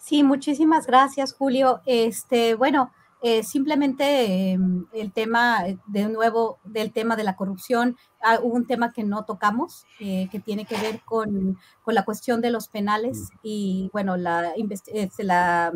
Speaker 2: Sí, muchísimas gracias, Julio. Este, bueno, eh, simplemente em, el tema, eh, de nuevo, del tema de la corrupción, ah, hubo un tema que no tocamos, eh, que tiene que ver con, con, la cuestión de los penales y, bueno, la, este, la,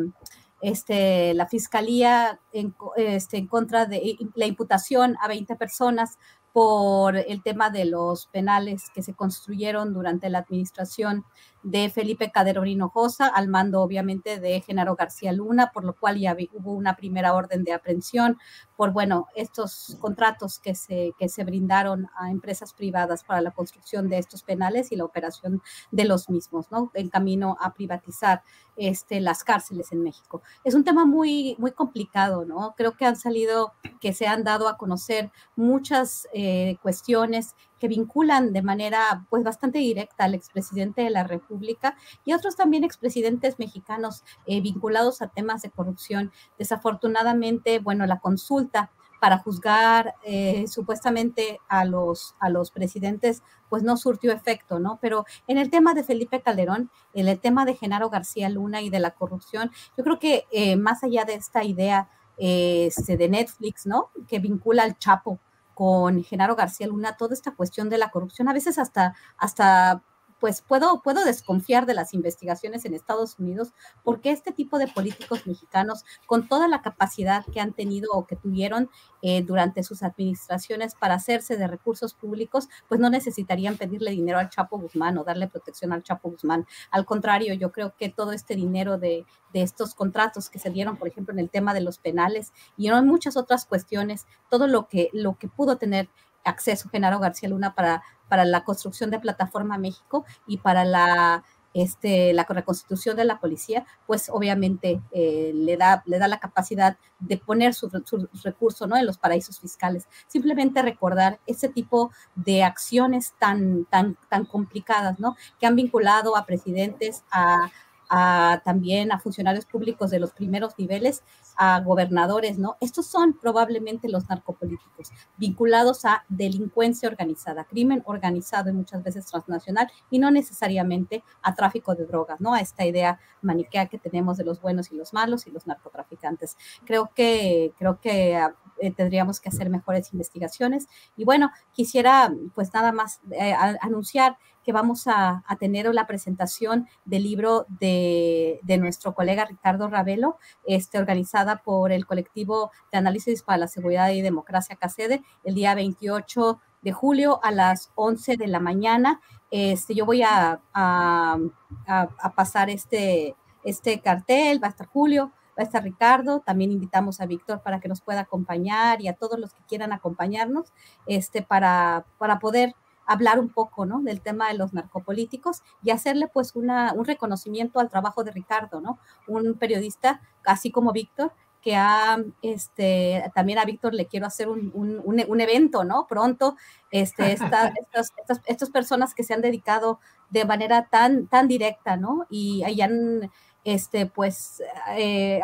Speaker 2: este, la fiscalía en, este, en contra de la imputación a 20 personas por el tema de los penales que se construyeron durante la administración de Felipe Calderón Hinojosa, al mando obviamente de Genaro García Luna, por lo cual ya hubo una primera orden de aprehensión por, bueno, estos contratos que se, que se brindaron a empresas privadas para la construcción de estos penales y la operación de los mismos, ¿no? En camino a privatizar este, las cárceles en México. Es un tema muy, muy complicado, ¿no? Creo que han salido, que se han dado a conocer muchas eh, cuestiones que vinculan de manera pues bastante directa al expresidente de la República y otros también expresidentes mexicanos eh, vinculados a temas de corrupción. Desafortunadamente, bueno, la consulta para juzgar eh, supuestamente a los, a los presidentes, pues no surtió efecto, ¿no? Pero en el tema de Felipe Calderón, en el tema de Genaro García Luna y de la corrupción, yo creo que eh, más allá de esta idea este, de Netflix, ¿no? Que vincula al Chapo con Genaro García Luna, toda esta cuestión de la corrupción, a veces hasta, hasta pues puedo, puedo desconfiar de las investigaciones en Estados Unidos porque este tipo de políticos mexicanos, con toda la capacidad que han tenido o que tuvieron eh, durante sus administraciones para hacerse de recursos públicos, pues no necesitarían pedirle dinero al Chapo Guzmán o darle protección al Chapo Guzmán. Al contrario, yo creo que todo este dinero de, de estos contratos que se dieron, por ejemplo, en el tema de los penales y en muchas otras cuestiones, todo lo que, lo que pudo tener acceso Genaro García Luna para, para la construcción de Plataforma México y para la, este, la reconstitución de la policía, pues obviamente eh, le, da, le da la capacidad de poner sus su recursos ¿no? en los paraísos fiscales. Simplemente recordar ese tipo de acciones tan, tan, tan complicadas, ¿no? Que han vinculado a presidentes, a, a, también a funcionarios públicos de los primeros niveles a gobernadores, ¿no? Estos son probablemente los narcopolíticos vinculados a delincuencia organizada, crimen organizado y muchas veces transnacional y no necesariamente a tráfico de drogas, ¿no? A esta idea maniquea que tenemos de los buenos y los malos y los narcotraficantes. Creo que, creo que eh, tendríamos que hacer mejores investigaciones y bueno, quisiera pues nada más eh, anunciar que vamos a, tener la presentación del libro de, nuestro colega Ricardo Ravelo, este, organizada por el colectivo de análisis para la seguridad y democracia CACEDE, el día 28 de julio a las 11 de la mañana. Este, yo voy a, a, pasar este, este cartel, va a estar Julio, va a estar Ricardo, también invitamos a Víctor para que nos pueda acompañar y a todos los que quieran acompañarnos, este, para, para poder hablar un poco, ¿no? Del tema de los narcopolíticos y hacerle pues una, un reconocimiento al trabajo de Ricardo, ¿no? Un periodista, así como Víctor, que ha, este, también a Víctor le quiero hacer un, un, un, evento, ¿no? Pronto, este, estas, estas, estas, personas que se han dedicado de manera tan, tan directa, ¿no? Y hayan, este, pues, eh,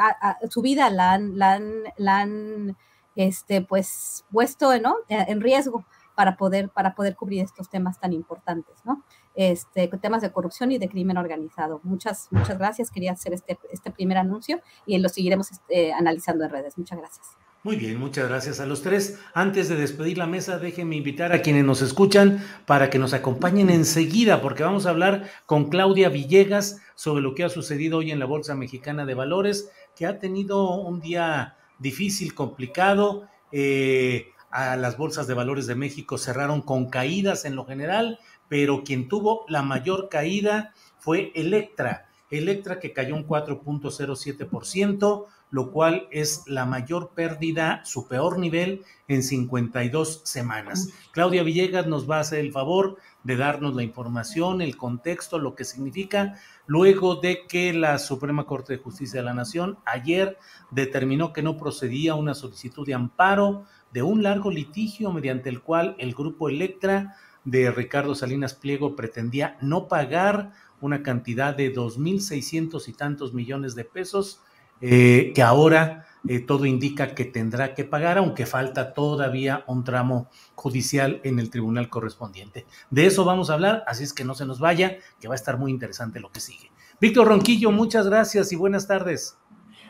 Speaker 2: su vida la han, la han, la han, este, pues, puesto, ¿no? En riesgo para poder, para poder cubrir estos temas tan importantes, ¿no? Este, temas de corrupción y de crimen organizado. Muchas, muchas gracias. Quería hacer este, este primer anuncio y lo seguiremos este, analizando en redes. Muchas gracias.
Speaker 1: Muy bien, muchas gracias a los tres. Antes de despedir la mesa, déjenme invitar a quienes nos escuchan para que nos acompañen enseguida, porque vamos a hablar con Claudia Villegas sobre lo que ha sucedido hoy en la Bolsa Mexicana de Valores que ha tenido un día difícil, complicado. Eh, a las bolsas de valores de México cerraron con caídas en lo general, pero quien tuvo la mayor caída fue Electra. Electra que cayó un 4.07%, lo cual es la mayor pérdida, su peor nivel en 52 semanas. Claudia Villegas nos va a hacer el favor de darnos la información, el contexto, lo que significa, luego de que la Suprema Corte de Justicia de la Nación ayer determinó que no procedía una solicitud de amparo de un largo litigio mediante el cual el grupo Electra de Ricardo Salinas Pliego pretendía no pagar una cantidad de dos mil seiscientos y tantos millones de pesos eh, que ahora eh, todo indica que tendrá que pagar, aunque falta todavía un tramo judicial en el tribunal correspondiente. De eso vamos a hablar, así es que no se nos vaya, que va a estar muy interesante lo que sigue. Víctor Ronquillo, muchas gracias y buenas tardes.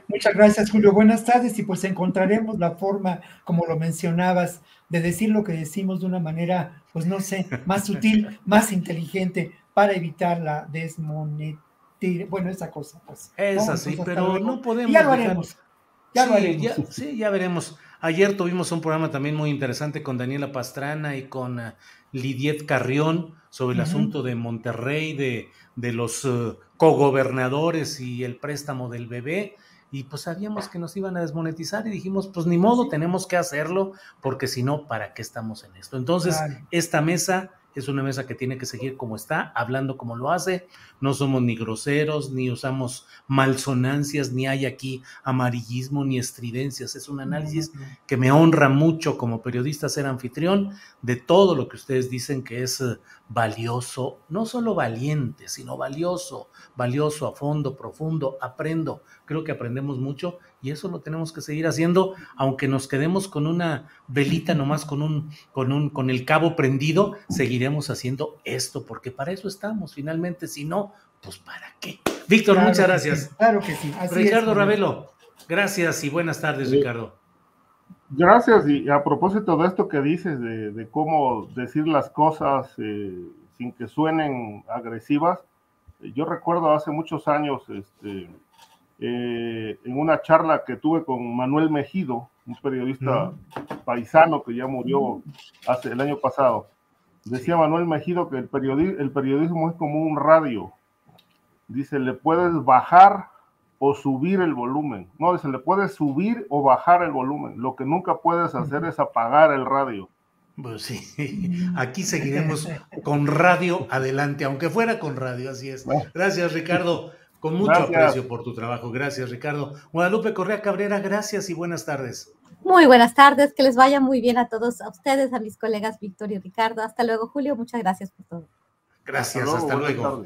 Speaker 4: Muchas gracias, Julio. Buenas tardes y pues encontraremos la forma, como lo mencionabas, de decir lo que decimos de una manera, pues no sé, más sutil, más inteligente para evitar la desmonetización. Bueno, esa cosa, pues.
Speaker 1: Es así, pero no podemos.
Speaker 4: Ya lo haremos.
Speaker 1: Ya lo haremos. sí, ya veremos. Ayer tuvimos un programa también muy interesante con Daniela Pastrana y con uh, Lidiet Carrión sobre el asunto de Monterrey, de, de los uh, cogobernadores y el préstamo del bebé y pues sabíamos que nos iban a desmonetizar y dijimos, pues ni modo, tenemos que hacerlo, porque si no, ¿para qué estamos en esto? Entonces, esta mesa es una mesa que tiene que seguir como está, hablando como lo hace. No somos ni groseros, ni usamos malsonancias, ni hay aquí amarillismo, ni estridencias. Es un análisis que me honra mucho como periodista ser anfitrión de todo lo que ustedes dicen que es eh, valioso, no solo valiente, sino valioso, valioso a fondo, profundo, aprendo. Creo que aprendemos mucho y eso lo tenemos que seguir haciendo, aunque nos quedemos con una velita nomás, con un, con un, con el cabo prendido, seguiremos haciendo esto, porque para eso estamos, finalmente, si no, pues para qué. Víctor, muchas gracias.
Speaker 4: claro que sí.
Speaker 1: Ricardo Ravelo, gracias y buenas tardes, Ricardo.
Speaker 3: Gracias, y a propósito de esto que dices, de, cómo decir las cosas eh, sin que suenen agresivas, yo recuerdo hace muchos años, este, eh, en una charla que tuve con Manuel Mejido, un periodista paisano que ya murió hace el año pasado. Decía Manuel Mejido que el, el periodismo es como un radio. Dice, le puedes bajar o subir el volumen. No, dice, le puedes subir o bajar el volumen. Lo que nunca puedes hacer es apagar el radio.
Speaker 1: Pues sí, aquí seguiremos con radio adelante, aunque fuera con radio, así es. Gracias, Ricardo. Con mucho aprecio por tu trabajo. Gracias, Ricardo. Guadalupe Correa Cabrera, gracias y buenas tardes.
Speaker 2: Muy buenas tardes, que les vaya muy bien a todos, a ustedes, a mis colegas Víctor y Ricardo. Hasta luego, Julio. Muchas gracias por todo.
Speaker 1: Gracias, hasta luego.